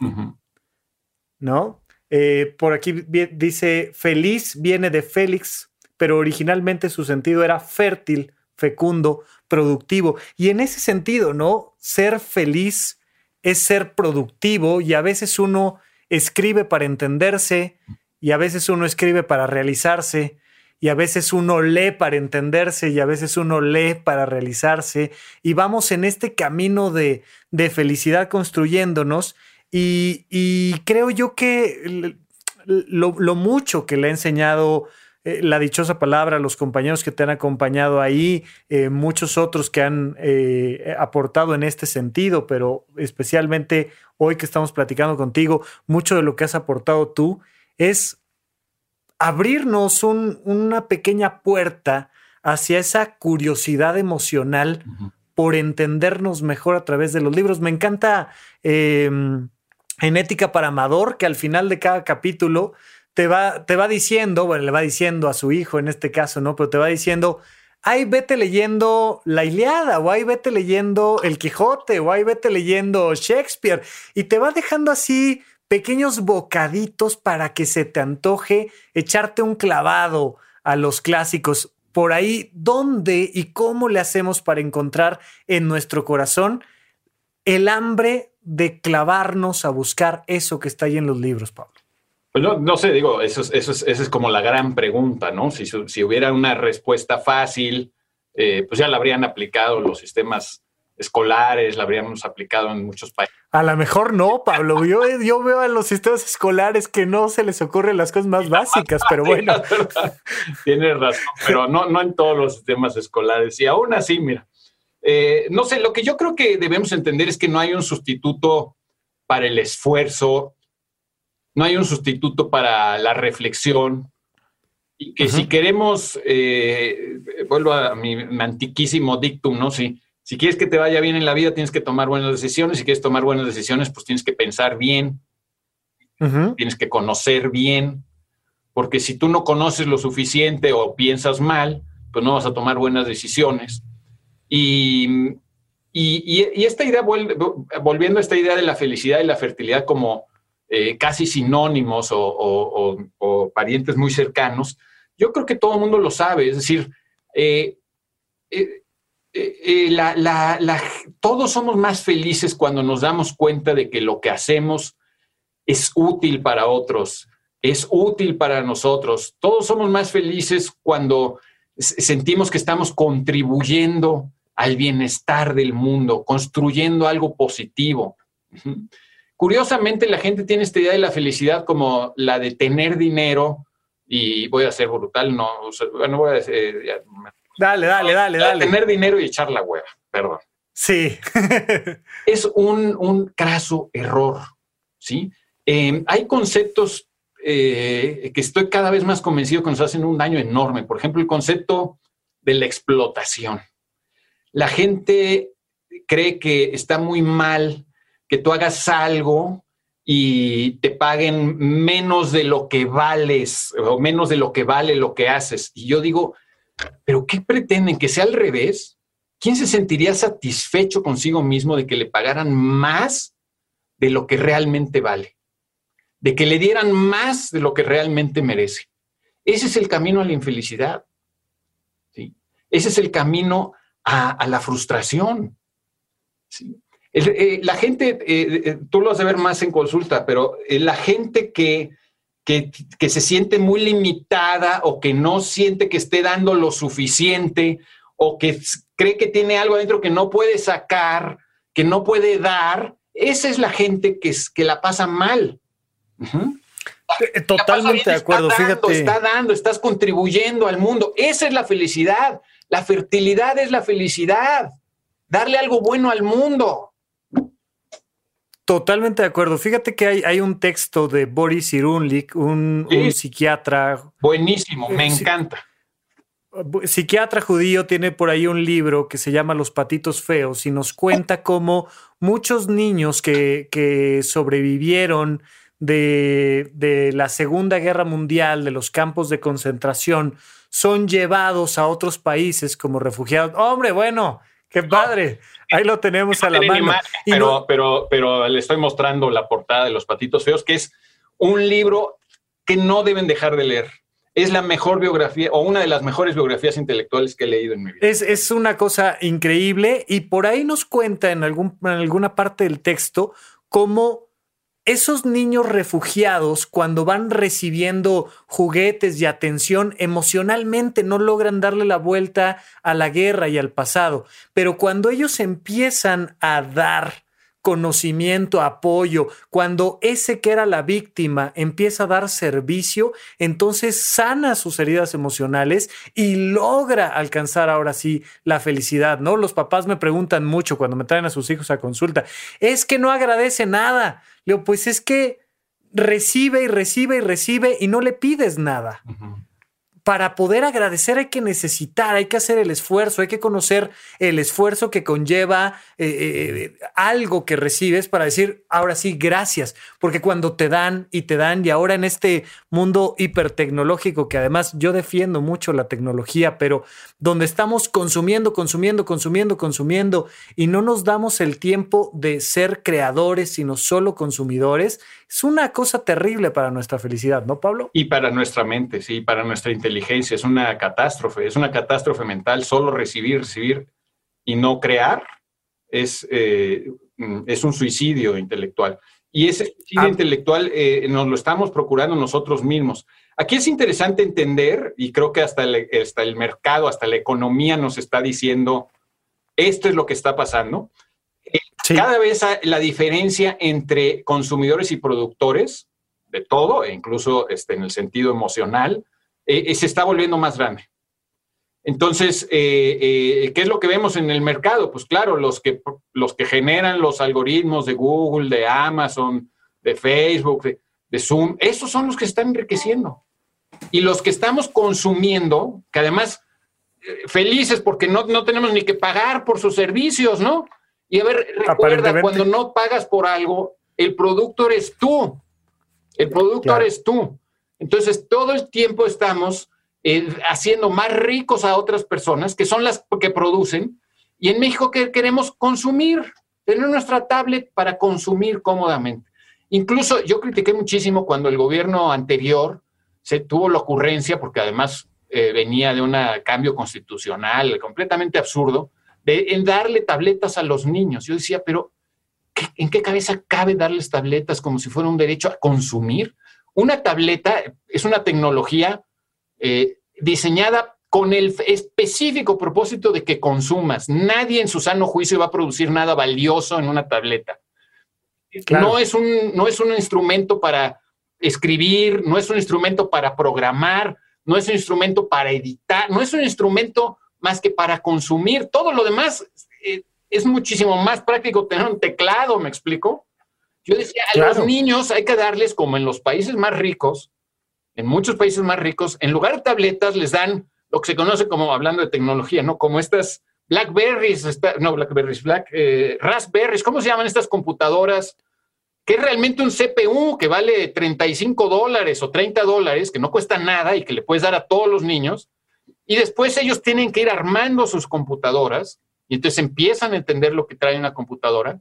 ¿No? Eh, por aquí dice, feliz viene de Félix, pero originalmente su sentido era fértil fecundo, productivo. Y en ese sentido, ¿no? Ser feliz es ser productivo y a veces uno escribe para entenderse y a veces uno escribe para realizarse y a veces uno lee para entenderse y a veces uno lee para realizarse y vamos en este camino de, felicidad construyéndonos y, creo yo que lo, mucho que le ha enseñado eh, la dichosa palabra, los compañeros que te han acompañado ahí, eh, muchos otros que han eh, aportado en este sentido, pero especialmente hoy que estamos platicando contigo, mucho de lo que has aportado tú es abrirnos una pequeña puerta hacia esa curiosidad emocional por entendernos mejor a través de los libros. Me encanta em, en Ética para Amador, que al final de cada capítulo te va, te va diciendo, bueno, le va diciendo a su hijo en este caso, ¿no? Pero te va diciendo, ay, vete leyendo la Iliada, o ay, vete leyendo El Quijote, o ay, vete leyendo Shakespeare, y te va dejando así pequeños bocaditos para que se te antoje echarte un clavado a los clásicos. Por ahí, ¿dónde y cómo le hacemos para encontrar en nuestro corazón el hambre de clavarnos a buscar eso que está ahí en los libros, Pablo? Pues no, sé, digo, eso es, eso es, esa es como la gran pregunta, ¿no? Si, si hubiera una respuesta fácil, eh, pues ya la habrían aplicado los sistemas escolares, la habríamos aplicado en muchos países. A lo mejor no, Pablo. Yo, yo veo a los sistemas escolares que no se les ocurren las cosas más básicas, pero bueno. Tienes razón, pero no, no en todos los sistemas escolares. Y aún así, mira, eh, no sé, lo que yo creo que debemos entender es que no hay un sustituto para el esfuerzo, no hay un sustituto para la reflexión, y que si queremos, eh, vuelvo a mi, antiquísimo dictum, ¿no? Si, si quieres que te vaya bien en la vida, tienes que tomar buenas decisiones. Si quieres tomar buenas decisiones, pues tienes que pensar bien, tienes que conocer bien, porque si tú no conoces lo suficiente o piensas mal, pues no vas a tomar buenas decisiones. Y, y, esta idea, volviendo a esta idea de la felicidad y la fertilidad como eh, casi sinónimos o, parientes muy cercanos, yo creo que todo el mundo lo sabe. Es decir, eh, eh, todos somos más felices cuando nos damos cuenta de que lo que hacemos es útil para otros, es útil para nosotros. Todos somos más felices cuando sentimos que estamos contribuyendo al bienestar del mundo, construyendo algo positivo. Curiosamente, la gente tiene esta idea de la felicidad como la de tener dinero, y voy a ser brutal, no, bueno, voy a decir, dale, dale, dale, dale. Tener dinero y echar la hueva, perdón. Sí. es un, un craso error, ¿sí? Em, hay conceptos eh, que estoy cada vez más convencido que nos hacen un daño enorme. Por ejemplo, el concepto de la explotación. La gente cree que está muy mal que tú hagas algo y te paguen menos de lo que vales o menos de lo que vale lo que haces. Y yo digo, ¿pero qué pretenden? ¿Que sea al revés? ¿Quién se sentiría satisfecho consigo mismo de que le pagaran más de lo que realmente vale? De que le dieran más de lo que realmente merece. Ese es el camino a la infelicidad. ¿sí? Ese es el camino a, la frustración. ¿sí? Eh, la gente, eh, eh, tú lo vas a ver más en consulta, pero la gente que, que, se siente muy limitada o que no siente que esté dando lo suficiente o que cree que tiene algo adentro que no puede sacar, que no puede dar, esa es la gente que, que la pasa mal. Totalmente de acuerdo, está dando, fíjate. Está dando, estás contribuyendo al mundo. Esa es la felicidad. La fertilidad es la felicidad. Darle algo bueno al mundo. Totalmente de acuerdo. Fíjate que hay, hay un texto de Boris Irunlik, un, psiquiatra. Buenísimo, me encanta. Psiquiatra judío tiene por ahí un libro que se llama Los patitos feos y nos cuenta cómo muchos niños que, que sobrevivieron de, de, la Segunda Guerra Mundial, de los campos de concentración, son llevados a otros países como refugiados. Hombre, bueno, qué padre. Ahí lo tenemos a la mano. pero, pero, pero le estoy mostrando la portada de Los Patitos Feos, que es un libro que no deben dejar de leer. es la mejor biografía o una de las mejores biografías intelectuales que he leído en mi vida. Es, una cosa increíble y por ahí nos cuenta en, algún, en alguna parte del texto cómo esos niños refugiados, cuando van recibiendo juguetes y atención, emocionalmente no logran darle la vuelta a la guerra y al pasado, pero cuando ellos empiezan a dar conocimiento, apoyo, cuando ese que era la víctima empieza a dar servicio, entonces sana sus heridas emocionales y logra alcanzar ahora sí la felicidad, ¿no? Los papás me preguntan mucho cuando me traen a sus hijos a consulta, es que no agradece nada. Le digo, pues es que recibe y recibe y recibe y no le pides nada para poder agradecer hay que necesitar, hay que hacer el esfuerzo, hay que conocer el esfuerzo que conlleva eh, eh, algo que recibes para decir, ahora sí, gracias, porque cuando te dan y te dan, y ahora en este mundo hipertecnológico, que además yo defiendo mucho la tecnología, pero donde estamos consumiendo, consumiendo, consumiendo, consumiendo, y no nos damos el tiempo de ser creadores, sino solo consumidores, es una cosa terrible para nuestra felicidad, ¿no, Pablo? Y para nuestra mente, sí, para nuestra inteligencia. Es una catástrofe, es una catástrofe mental. Solo recibir, recibir y no crear es, eh, es un suicidio intelectual. Y ese suicidio ah. intelectual eh, nos lo estamos procurando nosotros mismos. Aquí es interesante entender, y creo que hasta el, hasta el mercado, hasta la economía nos está diciendo, esto es lo que está pasando. Cada vez la diferencia entre consumidores y productores de todo, e incluso este, en el sentido emocional, eh, eh, se está volviendo más grande. Entonces, eh, ¿qué es lo que vemos en el mercado? Pues claro, los que, los que generan los algoritmos de Google, de Amazon, de Facebook, de, de Zoom, esos son los que están enriqueciendo. Y los que estamos consumiendo, que además felices porque no, no tenemos ni que pagar por sus servicios, ¿no? Y a ver, recuerda, cuando no pagas por algo, el producto eres tú. El producto eres tú. Entonces, todo el tiempo estamos eh, haciendo más ricos a otras personas, que son las que producen. Y en México que queremos consumir, tener nuestra tablet para consumir cómodamente. Incluso yo critiqué muchísimo cuando el gobierno anterior se tuvo la ocurrencia, porque además eh, venía de un cambio constitucional completamente absurdo, de, en darle tabletas a los niños. Yo decía, pero ¿en qué cabeza cabe darles tabletas como si fuera un derecho a consumir? Una tableta es una tecnología eh, diseñada con el específico propósito de que consumas. Nadie en su sano juicio va a producir nada valioso en una tableta. No, es un, no es un instrumento para escribir, no es un instrumento para programar, no es un instrumento para editar, no es un instrumento más que para consumir. Todo lo demás eh, es muchísimo más práctico tener un teclado, ¿me explico? Yo decía, a los niños hay que darles, como en los países más ricos, en muchos países más ricos, en lugar de tabletas les dan lo que se conoce como, hablando de tecnología, ¿no? Como estas Blackberries, no Blackberries, Black, eh, Raspberries, ¿cómo se llaman estas computadoras? Que es realmente un CPU que vale 35 dólares o 30 dólares, que no cuesta nada y que le puedes dar a todos los niños y después ellos tienen que ir armando sus computadoras y entonces empiezan a entender lo que trae una computadora.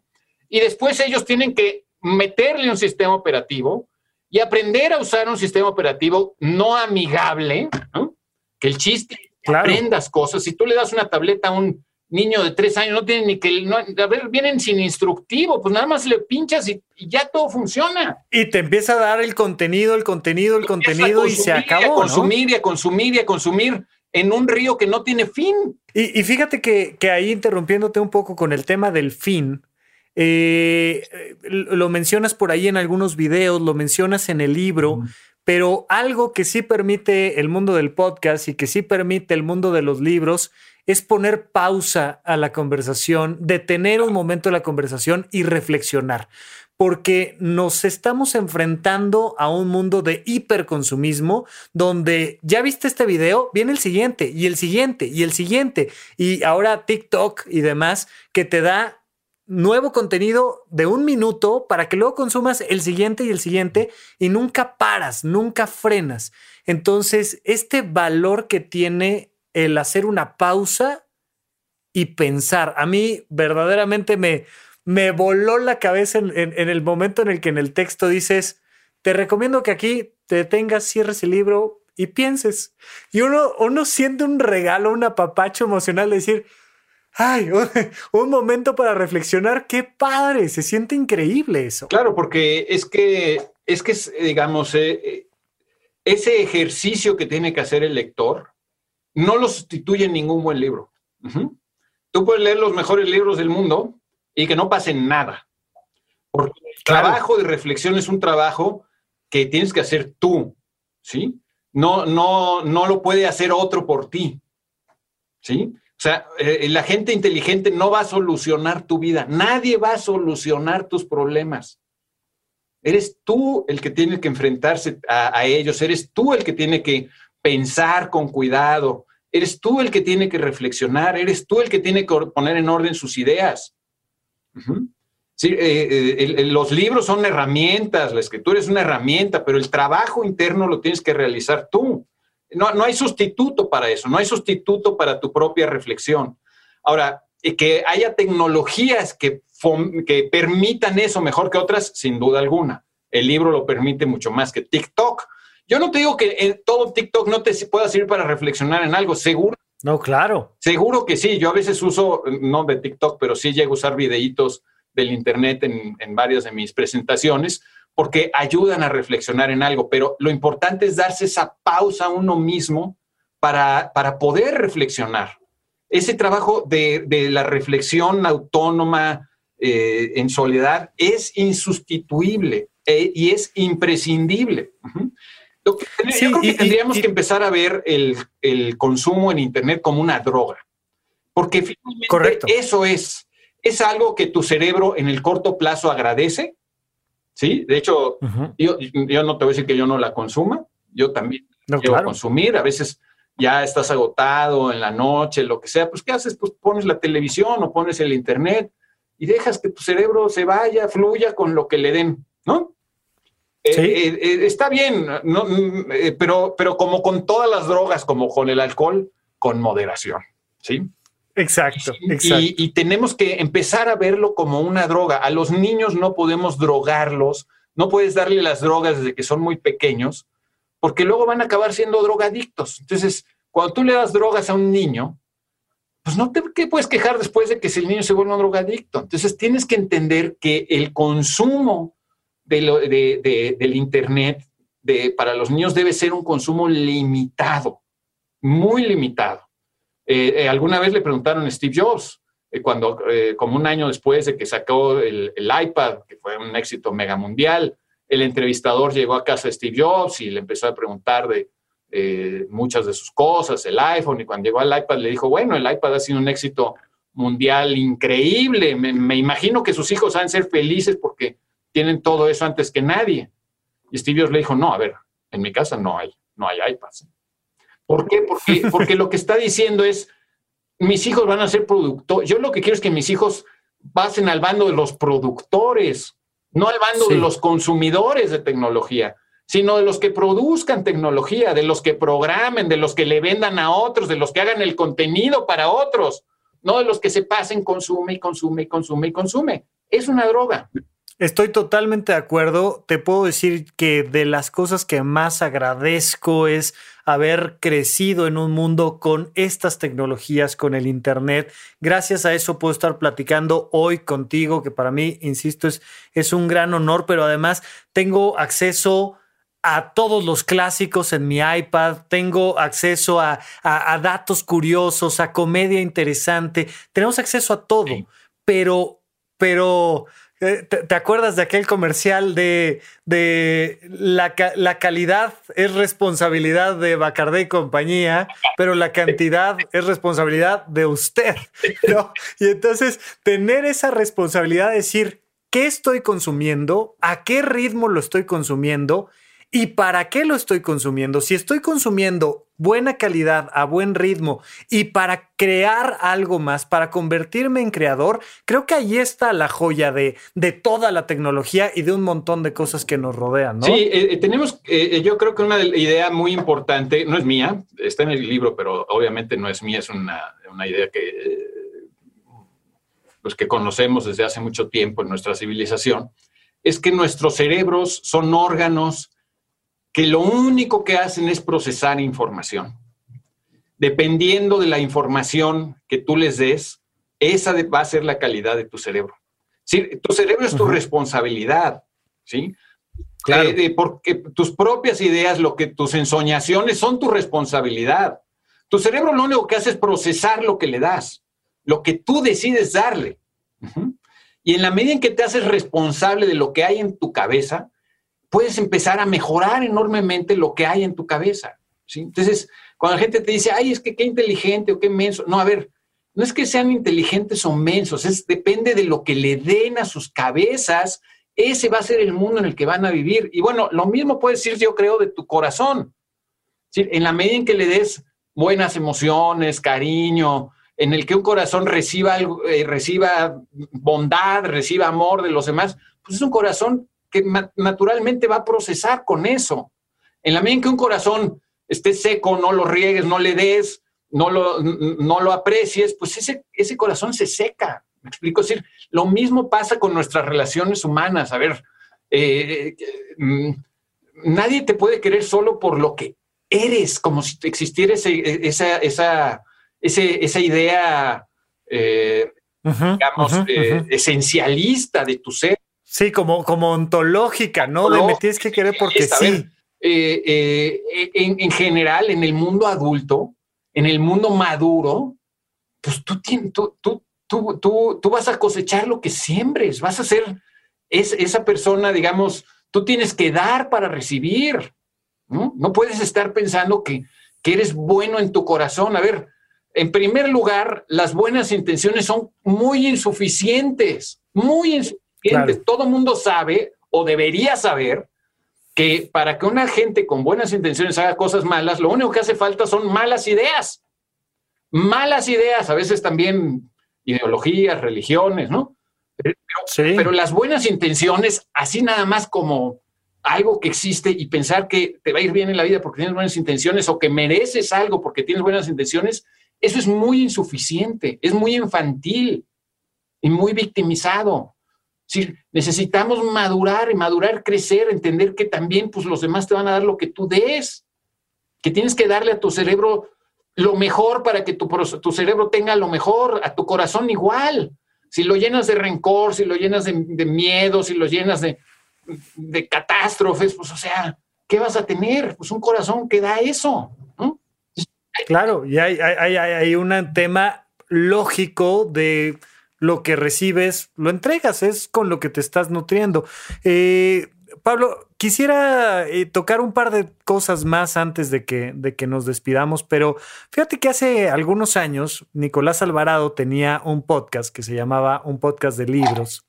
Y después ellos tienen que meterle un sistema operativo y aprender a usar un sistema operativo no amigable, que el chiste aprendas cosas. Si tú le das una tableta a un niño de tres años, no tienen ni que, no, a ver, vienen sin instructivo, pues nada más le pinchas y, ya todo funciona. Y te empieza a dar el contenido, el contenido, el contenido y se acabó. Y a consumir y a consumir y a consumir en un río que no tiene fin. Y, fíjate que, ahí interrumpiéndote un poco con el tema del fin, eh, lo mencionas por ahí en algunos videos, lo mencionas en el libro, pero algo que sí permite el mundo del podcast y que sí permite el mundo de los libros es poner pausa a la conversación, detener un momento la conversación y reflexionar porque nos estamos enfrentando a un mundo de hiperconsumismo donde ya viste este video, viene el siguiente y el siguiente y el siguiente y ahora TikTok y demás que te da nuevo contenido de un minuto para que luego consumas el siguiente y el siguiente y nunca paras, nunca frenas. Entonces, este valor que tiene el hacer una pausa y pensar, a mí verdaderamente me, me voló la cabeza en, el momento en el que en el texto dices, te recomiendo que aquí te detengas, cierres el libro y pienses. Y uno, uno siente un regalo, un apapacho emocional de decir, ay, un, momento para reflexionar, qué padre, se siente increíble eso. Claro, porque es que, es que, digamos, eh, eh, ese ejercicio que tiene que hacer el lector no lo sustituye en ningún buen libro. Tú puedes leer los mejores libros del mundo y que no pase nada. Porque el trabajo de reflexión es un trabajo que tienes que hacer tú, ¿sí? No, no, no lo puede hacer otro por ti, ¿sí? O sea, eh, la gente inteligente no va a solucionar tu vida. Nadie va a solucionar tus problemas. Eres tú el que tiene que enfrentarse a, ellos. Eres tú el que tiene que pensar con cuidado. Eres tú el que tiene que reflexionar. Eres tú el que tiene que poner en orden sus ideas. Sí, eh, eh, los libros son herramientas, la escritura es una herramienta, pero el trabajo interno lo tienes que realizar tú. No, hay sustituto para eso, no hay sustituto para tu propia reflexión. Ahora, que haya tecnologías que, permitan eso mejor que otras, sin duda alguna. El libro lo permite mucho más que TikTok. Yo no te digo que todo TikTok no te pueda servir para reflexionar en algo, seguro. No, claro. Seguro que sí. Yo a veces uso, no de TikTok, pero sí llego a usar videitos del Internet en, en varias de mis presentaciones porque ayudan a reflexionar en algo, pero lo importante es darse esa pausa a uno mismo para, para poder reflexionar. Ese trabajo de, la reflexión autónoma eh, en soledad es insustituible eh, y es imprescindible. Yo creo que tendríamos que empezar a ver el, consumo en Internet como una droga, porque finalmente eso es, es algo que tu cerebro en el corto plazo agradece, Sí, de hecho, yo, no te voy a decir que yo no la consuma, yo también la quiero consumir, a veces ya estás agotado en la noche, lo que sea, pues ¿qué haces? Pues pones la televisión o pones el internet y dejas que tu cerebro se vaya, fluya con lo que le den, ¿no? Eh, eh, eh, está bien, no, mm, pero, pero como con todas las drogas, como con el alcohol, con moderación, ¿sí? Exacto, y, tenemos que empezar a verlo como una droga. A los niños no podemos drogarlos, no puedes darle las drogas desde que son muy pequeños, porque luego van a acabar siendo drogadictos. Entonces, cuando tú le das drogas a un niño, pues no te puedes quejar después de que el niño se vuelva un drogadicto. Entonces, tienes que entender que el consumo de del Internet para los niños debe ser un consumo limitado, muy limitado. Eh, eh, alguna vez le preguntaron a Steve Jobs, eh, cuando, como un año después de que sacó el, iPad, que fue un éxito mega mundial, el entrevistador llegó a casa de Steve Jobs y le empezó a preguntar de muchas de sus cosas, el iPhone, y cuando llegó al iPad le dijo, bueno, el iPad ha sido un éxito mundial increíble, me, imagino que sus hijos han ser felices porque tienen todo eso antes que nadie. Y Steve Jobs le dijo, no, a ver, en mi casa no hay, no hay iPads. ¿Por qué? Porque, porque lo que está diciendo es, mis hijos van a ser productores. Yo lo que quiero es que mis hijos pasen al bando de los productores, no al bando de los consumidores de tecnología, sino de los que produzcan tecnología, de los que programen, de los que le vendan a otros, de los que hagan el contenido para otros, no de los que se pasen, consume y consume y consume y consume. Es una droga. Estoy totalmente de acuerdo. Te puedo decir que de las cosas que más agradezco es haber crecido en un mundo con estas tecnologías, con el Internet. Gracias a eso puedo estar platicando hoy contigo, que para mí, insisto, es, es un gran honor, pero además tengo acceso a todos los clásicos en mi iPad, tengo acceso a, datos curiosos, a comedia interesante, tenemos acceso a todo, pero, pero eh, ¿Te, acuerdas de aquel comercial de, de la, calidad es responsabilidad de Bacardé y compañía, pero la cantidad es responsabilidad de usted? Y entonces tener esa responsabilidad de decir, ¿qué estoy consumiendo? ¿A qué ritmo lo estoy consumiendo? ¿Y para qué lo estoy consumiendo? Si estoy consumiendo buena calidad, a buen ritmo y para crear algo más, para convertirme en creador, creo que ahí está la joya de, de toda la tecnología y de un montón de cosas que nos rodean. Sí, eh, eh, tenemos, eh, yo creo que una idea muy importante, no es mía, está en el libro, pero obviamente no es mía, es una, una idea que los que conocemos desde hace mucho tiempo en nuestra civilización, es que nuestros cerebros son órganos que lo único que hacen es procesar información. Dependiendo de la información que tú les des, esa va a ser la calidad de tu cerebro. ¿Sí? Tu cerebro es tu responsabilidad, ¿sí? Claro. Eh, porque tus propias ideas, lo que tus ensoñaciones son tu responsabilidad. Tu cerebro lo único que hace es procesar lo que le das, lo que tú decides darle. Y en la medida en que te haces responsable de lo que hay en tu cabeza, puedes empezar a mejorar enormemente lo que hay en tu cabeza. ¿sí? Entonces, cuando la gente te dice, ay, es que qué inteligente o qué menso, no, a ver, no es que sean inteligentes o mensos, es depende de lo que le den a sus cabezas, ese va a ser el mundo en el que van a vivir. Y bueno, lo mismo puede decir, yo creo, de tu corazón. En la medida en que le des buenas emociones, cariño, en el que un corazón reciba, eh, reciba bondad, reciba amor de los demás, pues es un corazón que naturalmente va a procesar con eso. En la medida en que un corazón esté seco, no lo riegues, no le des, no lo, no lo aprecies, pues ese, ese corazón se seca. ¿Me explico? Es decir, lo mismo pasa con nuestras relaciones humanas. A ver, eh, mm, nadie te puede querer solo por lo que eres, como si existiera esa, esa, esa idea, eh, digamos, eh, esencialista de tu ser. Sí, como, como ontológica, ¿no? de me tienes que querer porque sí. en, general, en el mundo adulto, en el mundo maduro, pues tú, tienes, tú, tú, tú, tú, vas a cosechar lo que siembres, vas a ser es, esa persona, digamos, tú tienes que dar para recibir. ¿no? no puedes estar pensando que, que eres bueno en tu corazón. A ver, en primer lugar, las buenas intenciones son muy insuficientes, muy insuficientes. Todo mundo sabe o debería saber que para que una gente con buenas intenciones haga cosas malas, lo único que hace falta son malas ideas. Malas ideas, a veces también ideologías, religiones, ¿no? Pero, pero las buenas intenciones, así nada más como algo que existe y pensar que te va a ir bien en la vida porque tienes buenas intenciones o que mereces algo porque tienes buenas intenciones, eso es muy insuficiente, es muy infantil y muy victimizado. Sí, necesitamos madurar madurar, crecer, entender que también pues, los demás te van a dar lo que tú des, que tienes que darle a tu cerebro lo mejor para que tu, tu cerebro tenga lo mejor, a tu corazón igual. Si lo llenas de rencor, si lo llenas de, miedo, si lo llenas de, de catástrofes, pues o sea, ¿qué vas a tener? Pues un corazón que da eso. Claro, y hay, hay, hay, un tema lógico de lo que recibes, lo entregas, es con lo que te estás nutriendo. Eh, Pablo, quisiera eh, tocar un par de cosas más antes de que, de que nos despidamos, pero fíjate que hace algunos años Nicolás Alvarado tenía un podcast que se llamaba Un podcast de libros.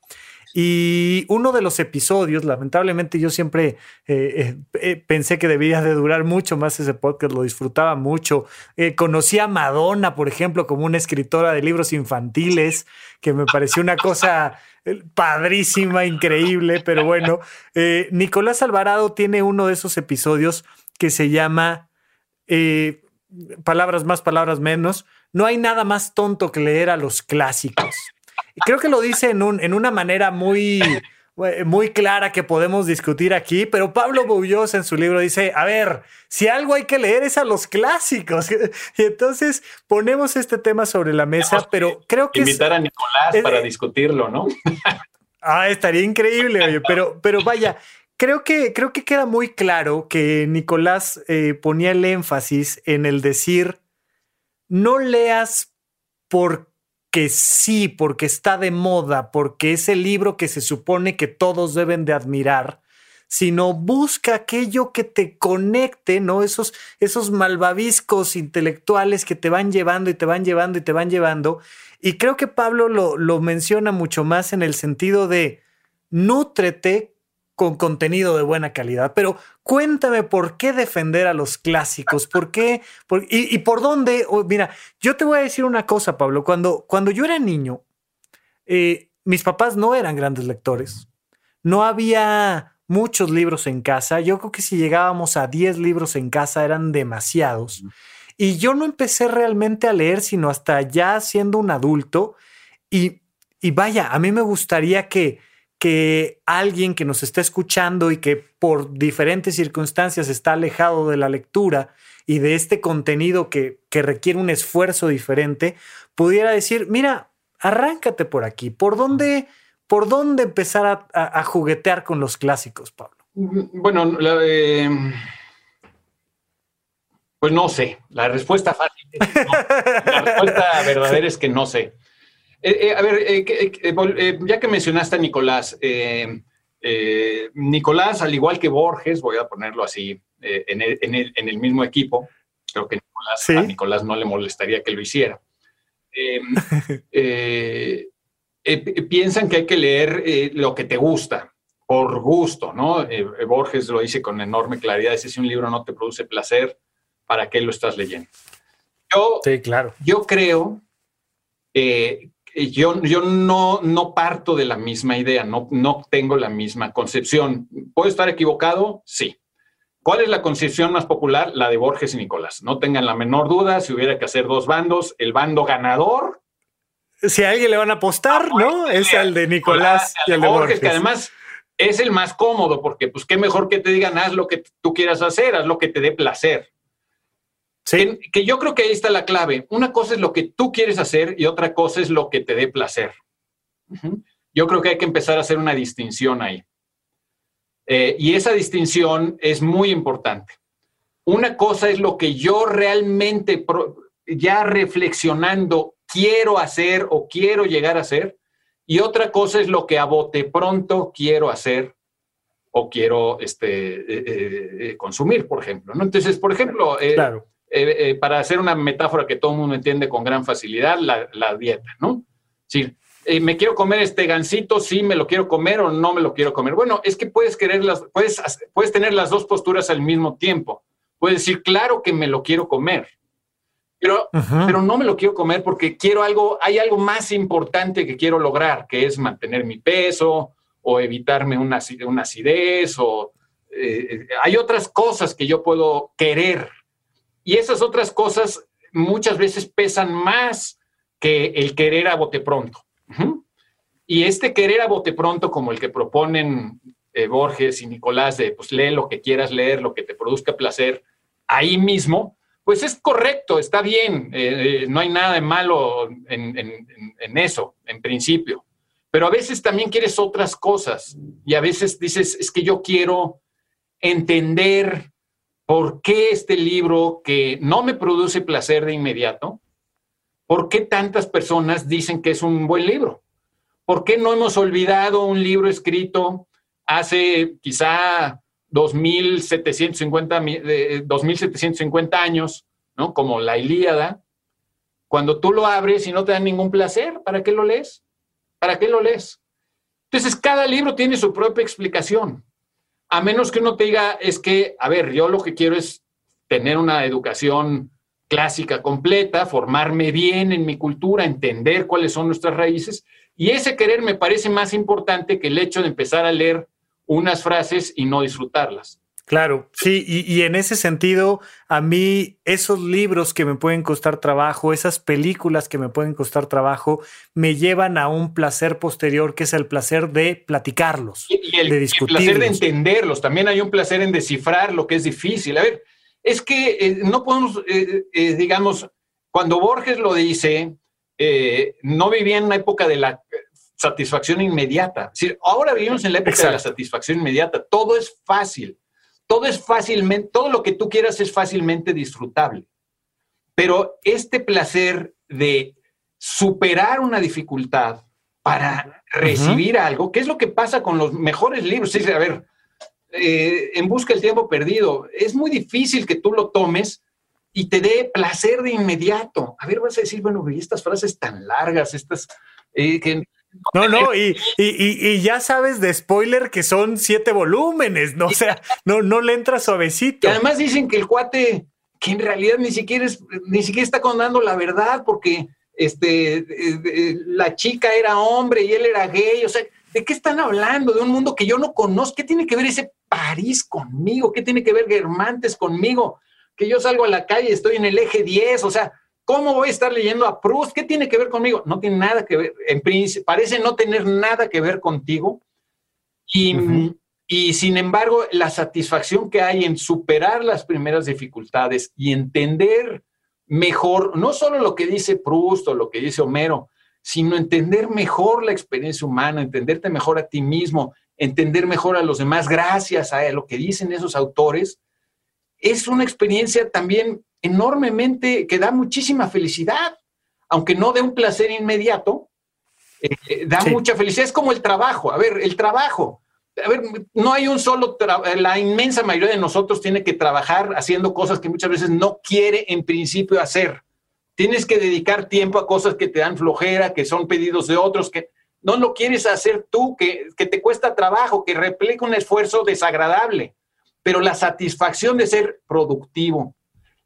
Y uno de los episodios, lamentablemente yo siempre eh, eh, eh, pensé que debía de durar mucho más ese podcast, lo disfrutaba mucho. conocí a Madonna, por ejemplo, como una escritora de libros infantiles, que me pareció una cosa padrísima, increíble, pero bueno, Nicolás Alvarado tiene uno de esos episodios que se llama Palabras más, palabras menos. No hay nada más tonto que leer a los clásicos. Creo que lo dice en, un, en una manera muy, muy clara que podemos discutir aquí, pero Pablo Boullos en su libro dice, a ver, si algo hay que leer es a los clásicos. Y entonces ponemos este tema sobre la mesa, pero creo que... Invitar a Nicolás para discutirlo, ¿no? ah, estaría increíble, oye, pero, pero vaya. Creo que, creo que queda muy claro que Nicolás eh, ponía el énfasis en el decir, no leas por que sí, porque está de moda, porque es el libro que se supone que todos deben de admirar, sino busca aquello que te conecte, ¿no? Esos, esos malvaviscos intelectuales que te van llevando y te van llevando y te van llevando. Y creo que Pablo lo, lo menciona mucho más en el sentido de nútrete con contenido de buena calidad. Pero cuéntame por qué defender a los clásicos, por qué y, por dónde. mira, yo te voy a decir una cosa, Pablo. Cuando, cuando yo era niño, eh, mis papás no eran grandes lectores. No había muchos libros en casa. Yo creo que si llegábamos a 10 libros en casa eran demasiados. Y yo no empecé realmente a leer sino hasta ya siendo un adulto. Y, y vaya, a mí me gustaría que que alguien que nos está escuchando y que por diferentes circunstancias está alejado de la lectura y de este contenido que, que requiere un esfuerzo diferente, pudiera decir, mira, arráncate por aquí. ¿Por dónde, por dónde empezar a, juguetear con los clásicos, Pablo? Bueno, eh, pues no sé. La respuesta fácil es no. La respuesta verdadera es que no sé. Eh, eh, a ver, ya que mencionaste a Nicolás, Nicolás, al igual que Borges, voy a ponerlo así, en el, mismo equipo, creo que a Nicolás no le molestaría que lo hiciera. Eh, eh, piensan que hay que leer eh, lo que te gusta, por gusto, ¿no? Borges lo dice con enorme claridad, si un libro no te produce placer, ¿para qué lo estás leyendo? Yo, sí, claro. Yo creo, yo, yo no, no parto de la misma idea, no, no tengo la misma concepción. ¿Puedo estar equivocado? Sí. ¿Cuál es la concepción más popular? La de Borges y Nicolás. No tengan la menor duda, si hubiera que hacer dos bandos, el bando ganador. Si a alguien le van a apostar, ¿no? Es el de Nicolás, y el de Borges, Que además es el más cómodo, porque pues qué mejor que te digan, haz lo que tú quieras hacer, haz lo que te dé placer. Sí. Que, yo creo que ahí está la clave. Una cosa es lo que tú quieres hacer y otra cosa es lo que te dé placer. Yo creo que hay que empezar a hacer una distinción ahí. Eh, y esa distinción es muy importante. Una cosa es lo que yo realmente, ya reflexionando, quiero hacer o quiero llegar a hacer, y otra cosa es lo que a bote pronto quiero hacer o quiero este, eh, eh, consumir, por ejemplo. ¿no? Entonces, por ejemplo, para hacer una metáfora que todo el mundo entiende con gran facilidad, la, la dieta, ¿no? Sí, eh, me quiero comer este gansito, sí me lo quiero comer o no me lo quiero comer. Bueno, es que puedes querer las, puedes, puedes tener las dos posturas al mismo tiempo. Puedes decir, claro que me lo quiero comer, pero, pero no me lo quiero comer porque quiero algo, hay algo más importante que quiero lograr, que es mantener mi peso o evitarme una, una acidez o eh, hay otras cosas que yo puedo querer. Y esas otras cosas muchas veces pesan más que el querer a bote pronto. Y este querer a bote pronto, como el que proponen eh, Borges y Nicolás, de pues lee lo que quieras leer, lo que te produzca placer, ahí mismo, pues es correcto, está bien, eh, eh, no hay nada de malo en, eso, en principio. Pero a veces también quieres otras cosas y a veces dices, es que yo quiero entender por qué este libro que no me produce placer de inmediato, ¿Por qué tantas personas dicen que es un buen libro? ¿Por qué no hemos olvidado un libro escrito hace quizá 2.750, 2750 años, ¿no? Como la Ilíada, cuando tú lo abres y no te da ningún placer, ¿para qué lo lees? ¿Para qué lo lees? Entonces, cada libro tiene su propia explicación. A menos que uno te diga, es que, a ver, yo lo que quiero es tener una educación clásica completa, formarme bien en mi cultura, entender cuáles son nuestras raíces. Y ese querer me parece más importante que el hecho de empezar a leer unas frases y no disfrutarlas. Claro, sí, y, en ese sentido, a mí esos libros que me pueden costar trabajo, esas películas que me pueden costar trabajo, me llevan a un placer posterior, que es el placer de platicarlos, y el, de discutirlos. El placer de entenderlos, también hay un placer en descifrar lo que es difícil. A ver, es que eh, no podemos, eh, eh, digamos, cuando Borges lo dice, no vivía en una época de la satisfacción inmediata. ahora vivimos en la época de la satisfacción inmediata. Todo es fácil. Todo es fácilmente, todo lo que tú quieras es fácilmente disfrutable. Pero este placer de superar una dificultad para recibir algo, ¿qué es lo que pasa con los mejores libros? a ver, eh, en busca del tiempo perdido. Es muy difícil que tú lo tomes y te dé placer de inmediato. A ver, vas a decir, bueno, y estas frases tan largas, estas eh, que no, no, y, y, ya sabes de spoiler que son siete volúmenes, ¿no? O sea, no, no le entra suavecito. Y además dicen que el cuate, que en realidad ni siquiera, es, ni siquiera está contando la verdad, porque este, eh, la chica era hombre y él era gay, o sea, ¿de qué están hablando? De un mundo que yo no conozco. ¿Qué tiene que ver ese París conmigo? ¿Qué tiene que ver Guermantes conmigo? Que yo salgo a la calle, y estoy en el eje 10, o sea, ¿cómo voy a estar leyendo a Proust? ¿Qué tiene que ver conmigo? No tiene nada que ver, en parece no tener nada que ver contigo Y, y sin embargo, la satisfacción que hay en superar las primeras dificultades y entender mejor, no solo lo que dice Proust o lo que dice Homero, sino entender mejor la experiencia humana, entenderte mejor a ti mismo, entender mejor a los demás gracias a lo que dicen esos autores, es una experiencia también enormemente que da muchísima felicidad, aunque no de un placer inmediato, eh, eh, da mucha felicidad. Es como el trabajo. A ver, el trabajo. A ver, no hay un solo, la inmensa mayoría de nosotros tiene que trabajar haciendo cosas que muchas veces no quiere en principio hacer. Tienes que dedicar tiempo a cosas que te dan flojera, que son pedidos de otros, que no lo quieres hacer tú, que, que te cuesta trabajo, que replica un esfuerzo desagradable. Pero la satisfacción de ser productivo,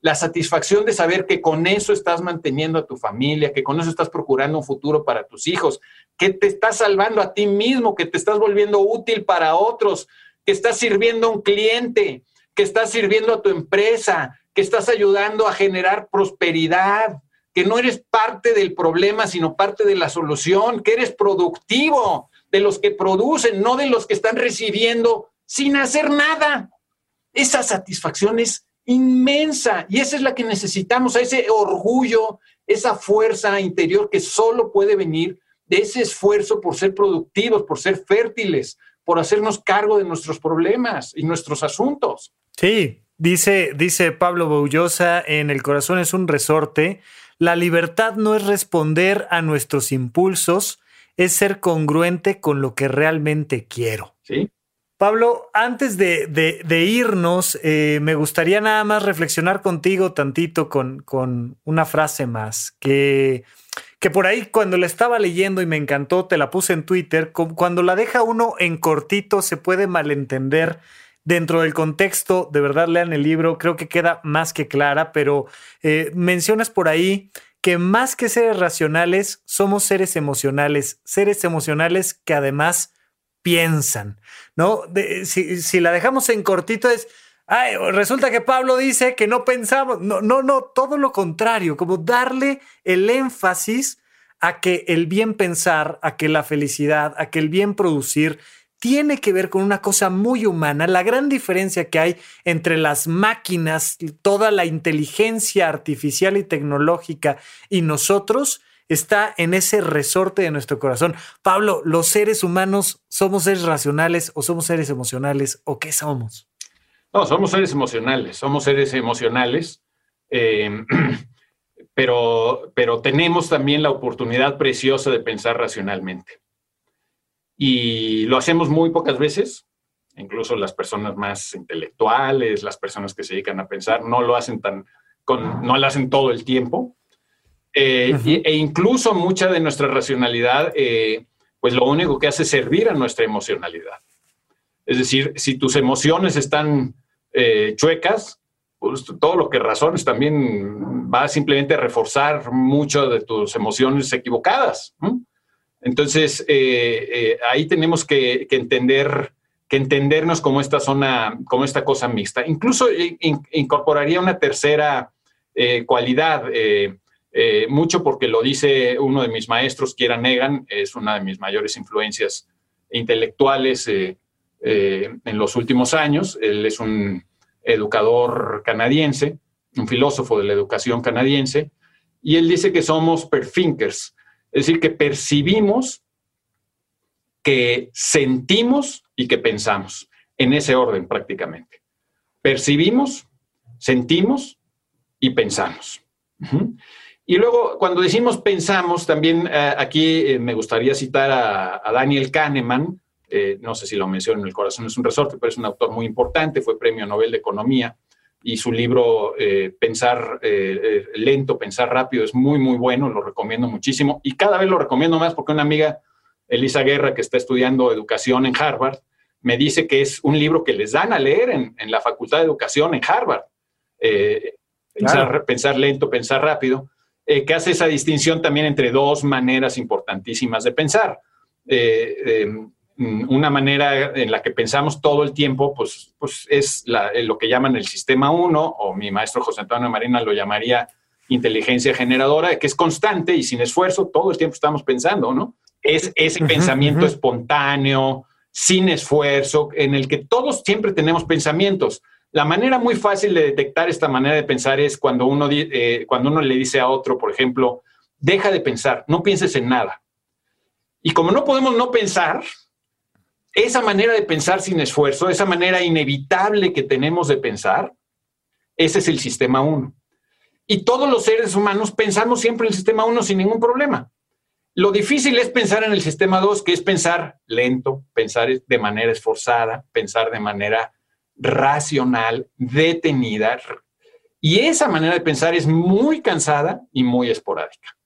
la satisfacción de saber que con eso estás manteniendo a tu familia, que con eso estás procurando un futuro para tus hijos, que te estás salvando a ti mismo, que te estás volviendo útil para otros, que estás sirviendo a un cliente, que estás sirviendo a tu empresa, que estás ayudando a generar prosperidad, que no eres parte del problema, sino parte de la solución, que eres productivo de los que producen, no de los que están recibiendo sin hacer nada. Esa satisfacción es inmensa y esa es la que necesitamos, ese orgullo, esa fuerza interior que solo puede venir de ese esfuerzo por ser productivos, por ser fértiles, por hacernos cargo de nuestros problemas y nuestros asuntos. Sí, dice, dice Pablo Boullosa, en el corazón es un resorte, la libertad no es responder a nuestros impulsos, es ser congruente con lo que realmente quiero. Sí. Pablo, antes de, irnos, eh, me gustaría nada más reflexionar contigo tantito con, con una frase más, que, que, por ahí cuando la estaba leyendo y me encantó, te la puse en Twitter, cuando la deja uno en cortito se puede malentender. Dentro del contexto, de verdad lean el libro, creo que queda más que clara, pero eh, mencionas por ahí que más que seres racionales, somos seres emocionales, seres emocionales que además piensan, ¿no? si, la dejamos en cortito es, ay, resulta que Pablo dice que no pensamos, no, no, no, todo lo contrario, como darle el énfasis a que el bien pensar, a que la felicidad, a que el bien producir tiene que ver con una cosa muy humana. La gran diferencia que hay entre las máquinas, toda la inteligencia artificial y tecnológica y nosotros está en ese resorte de nuestro corazón. Pablo, ¿los seres humanos somos seres racionales o somos seres emocionales o qué somos? No, somos seres emocionales, somos seres emocionales, eh, pero, pero tenemos también la oportunidad preciosa de pensar racionalmente. Y lo hacemos muy pocas veces, incluso las personas más intelectuales, las personas que se dedican a pensar, no lo hacen tan, con, no lo hacen todo el tiempo. Eh, e incluso mucha de nuestra racionalidad, eh, pues lo único que hace es servir a nuestra emocionalidad. Es decir, si tus emociones están eh, chuecas, pues todo lo que razones también va simplemente a reforzar mucho de tus emociones equivocadas. Entonces, ahí tenemos que, entender que entendernos como esta zona, como esta cosa mixta. Incluso incorporaría una tercera cualidad. Eh, mucho porque lo dice uno de mis maestros, Kiera Negan, es una de mis mayores influencias intelectuales eh, eh, en los últimos años. Él es un educador canadiense, un filósofo de la educación canadiense, y él dice que somos perfinkers, es decir, que percibimos, que sentimos y que pensamos, en ese orden prácticamente. Percibimos, sentimos y pensamos. Y luego, cuando decimos pensamos, también eh, aquí eh, me gustaría citar a, Daniel Kahneman, eh, no sé si lo menciono en El corazón es un resorte, pero es un autor muy importante, fue premio Nobel de Economía y su libro Pensar lento, pensar rápido es muy, muy bueno, lo recomiendo muchísimo y cada vez lo recomiendo más porque una amiga, Elisa Guerra, que está estudiando educación en Harvard, me dice que es un libro que les dan a leer en, la Facultad de Educación en Harvard. pensar lento, pensar rápido. Eh, que hace esa distinción también entre dos maneras importantísimas de pensar. Eh, em, una manera en la que pensamos todo el tiempo, pues, pues es eh, lo que llaman el sistema 1, o mi maestro José Antonio Marina lo llamaría inteligencia generadora, que es constante y sin esfuerzo, todo el tiempo estamos pensando, ¿no? Es ese pensamiento espontáneo, sin esfuerzo, en el que todos siempre tenemos pensamientos. La manera muy fácil de detectar esta manera de pensar es cuando uno, eh, cuando uno le dice a otro, por ejemplo, deja de pensar, no pienses en nada. Y como no podemos no pensar, esa manera de pensar sin esfuerzo, esa manera inevitable que tenemos de pensar, ese es el sistema 1. Y todos los seres humanos pensamos siempre en el sistema 1 sin ningún problema. Lo difícil es pensar en el sistema 2, que es pensar lento, pensar de manera esforzada, pensar de manera racional, detenida. Y esa manera de pensar es muy cansada y muy esporádica.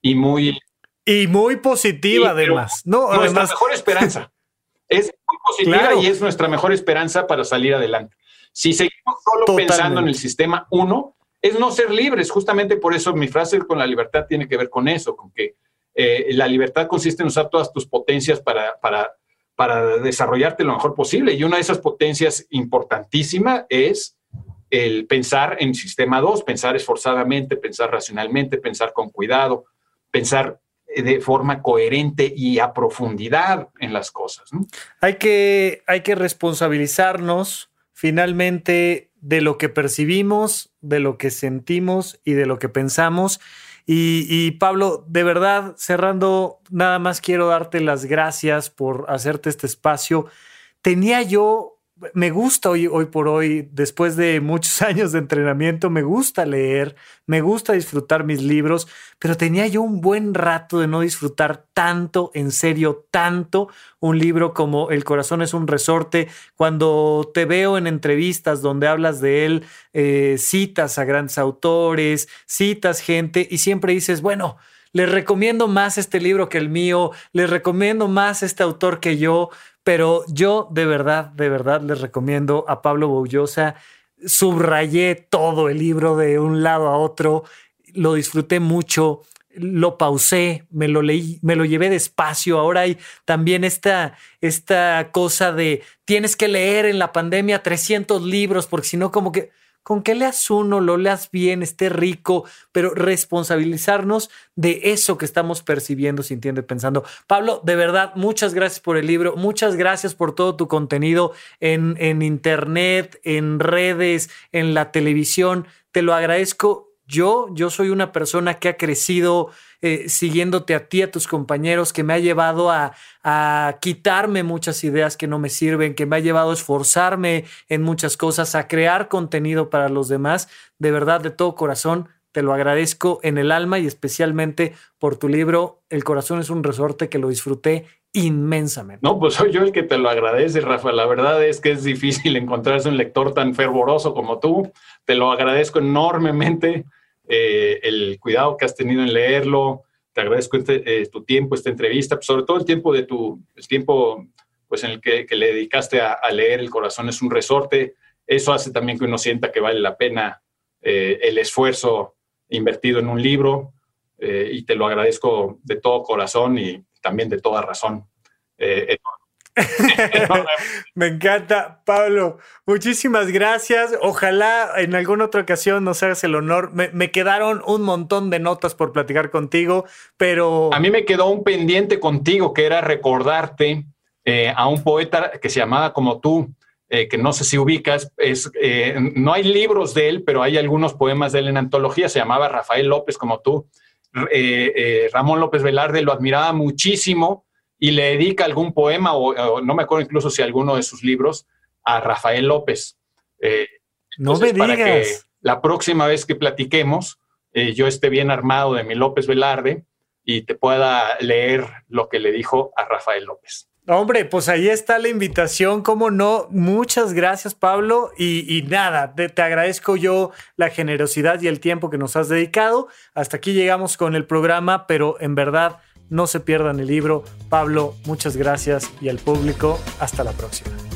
Y muy... Y muy positiva además. No, nuestra mejor esperanza. es muy positiva y es nuestra mejor esperanza para salir adelante. Si seguimos solo pensando en el sistema 1, es no ser libres. Justamente por eso mi frase con la libertad tiene que ver con eso, con que eh, la libertad consiste en usar todas tus potencias para, para, para desarrollarte lo mejor posible. Y una de esas potencias importantísima es el pensar en sistema 2, pensar esforzadamente, pensar racionalmente, pensar con cuidado, pensar de forma coherente y a profundidad en las cosas. Hay, que, hay que responsabilizarnos finalmente de lo que percibimos, de lo que sentimos y de lo que pensamos. Y, Pablo, de verdad, cerrando, nada más quiero darte las gracias por hacerte este espacio. Tenía yo me gusta hoy, hoy por hoy, después de muchos años de entrenamiento, me gusta leer, me gusta disfrutar mis libros, pero tenía yo un buen rato de no disfrutar tanto, en serio, tanto un libro como El corazón es un resorte. Cuando te veo en entrevistas donde hablas de él, eh, citas a grandes autores, citas gente y siempre dices, bueno, les recomiendo más este libro que el mío, les recomiendo más este autor que yo, pero yo de verdad, de verdad les recomiendo a Pablo Boullosa. Subrayé todo el libro de un lado a otro, lo disfruté mucho, lo pausé, me lo leí, me lo llevé despacio. Ahora hay también esta, esta cosa de tienes que leer en la pandemia 300 libros, porque si no, como que con que leas uno, lo leas bien, esté rico, pero responsabilizarnos de eso que estamos percibiendo, sintiendo y pensando. Pablo, de verdad, muchas gracias por el libro, muchas gracias por todo tu contenido en, en internet, en redes, en la televisión. Te lo agradezco. Yo, yo soy una persona que ha crecido eh, siguiéndote a ti, a tus compañeros, que me ha llevado a, a quitarme muchas ideas que no me sirven, que me ha llevado a esforzarme en muchas cosas, a crear contenido para los demás. De verdad, de todo corazón, te lo agradezco en el alma y especialmente por tu libro El corazón es un resorte que lo disfruté inmensamente. No, pues soy yo el que te lo agradece, Rafa. La verdad es que es difícil encontrarse un lector tan fervoroso como tú. Te lo agradezco enormemente. Eh, el cuidado que has tenido en leerlo. Te agradezco este, eh, tu tiempo, esta entrevista, sobre todo el tiempo de tu, tiempo pues, en el que, le dedicaste a, leer El corazón es un resorte. Eso hace también que uno sienta que vale la pena eh, el esfuerzo invertido en un libro y te lo agradezco de todo corazón y también de toda razón. Me encanta, Pablo. Muchísimas gracias. Ojalá en alguna otra ocasión nos hagas el honor. Me, quedaron un montón de notas por platicar contigo, pero... A mí me quedó un pendiente contigo que era recordarte eh, a un poeta que se llamaba como tú, eh, que no sé si ubicas. Es, eh, no hay libros de él, pero hay algunos poemas de él en antología. Se llamaba Rafael López como tú. Ramón López Velarde lo admiraba muchísimo y le dedica algún poema, o, no me acuerdo incluso si alguno de sus libros, a Rafael López. Eh, no me digas. Para que la próxima vez que platiquemos, eh, yo esté bien armado de mi López Velarde y te pueda leer lo que le dijo a Rafael López. Hombre, pues ahí está la invitación, cómo no. Muchas gracias, Pablo. Y, nada, te, te, agradezco yo la generosidad y el tiempo que nos has dedicado. Hasta aquí llegamos con el programa, pero en verdad no se pierdan el libro. Pablo, muchas gracias y al público, hasta la próxima.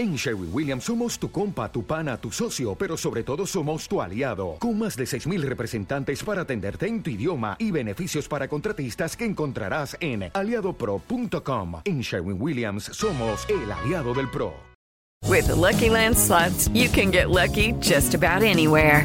En Sherwin Williams somos tu compa, tu pana, tu socio, pero sobre todo somos tu aliado, con más de 6.000 representantes para atenderte en tu idioma y beneficios para contratistas que encontrarás en aliadopro.com. En Sherwin Williams somos el aliado del PRO. With Lucky Land slots, you can get lucky just about anywhere.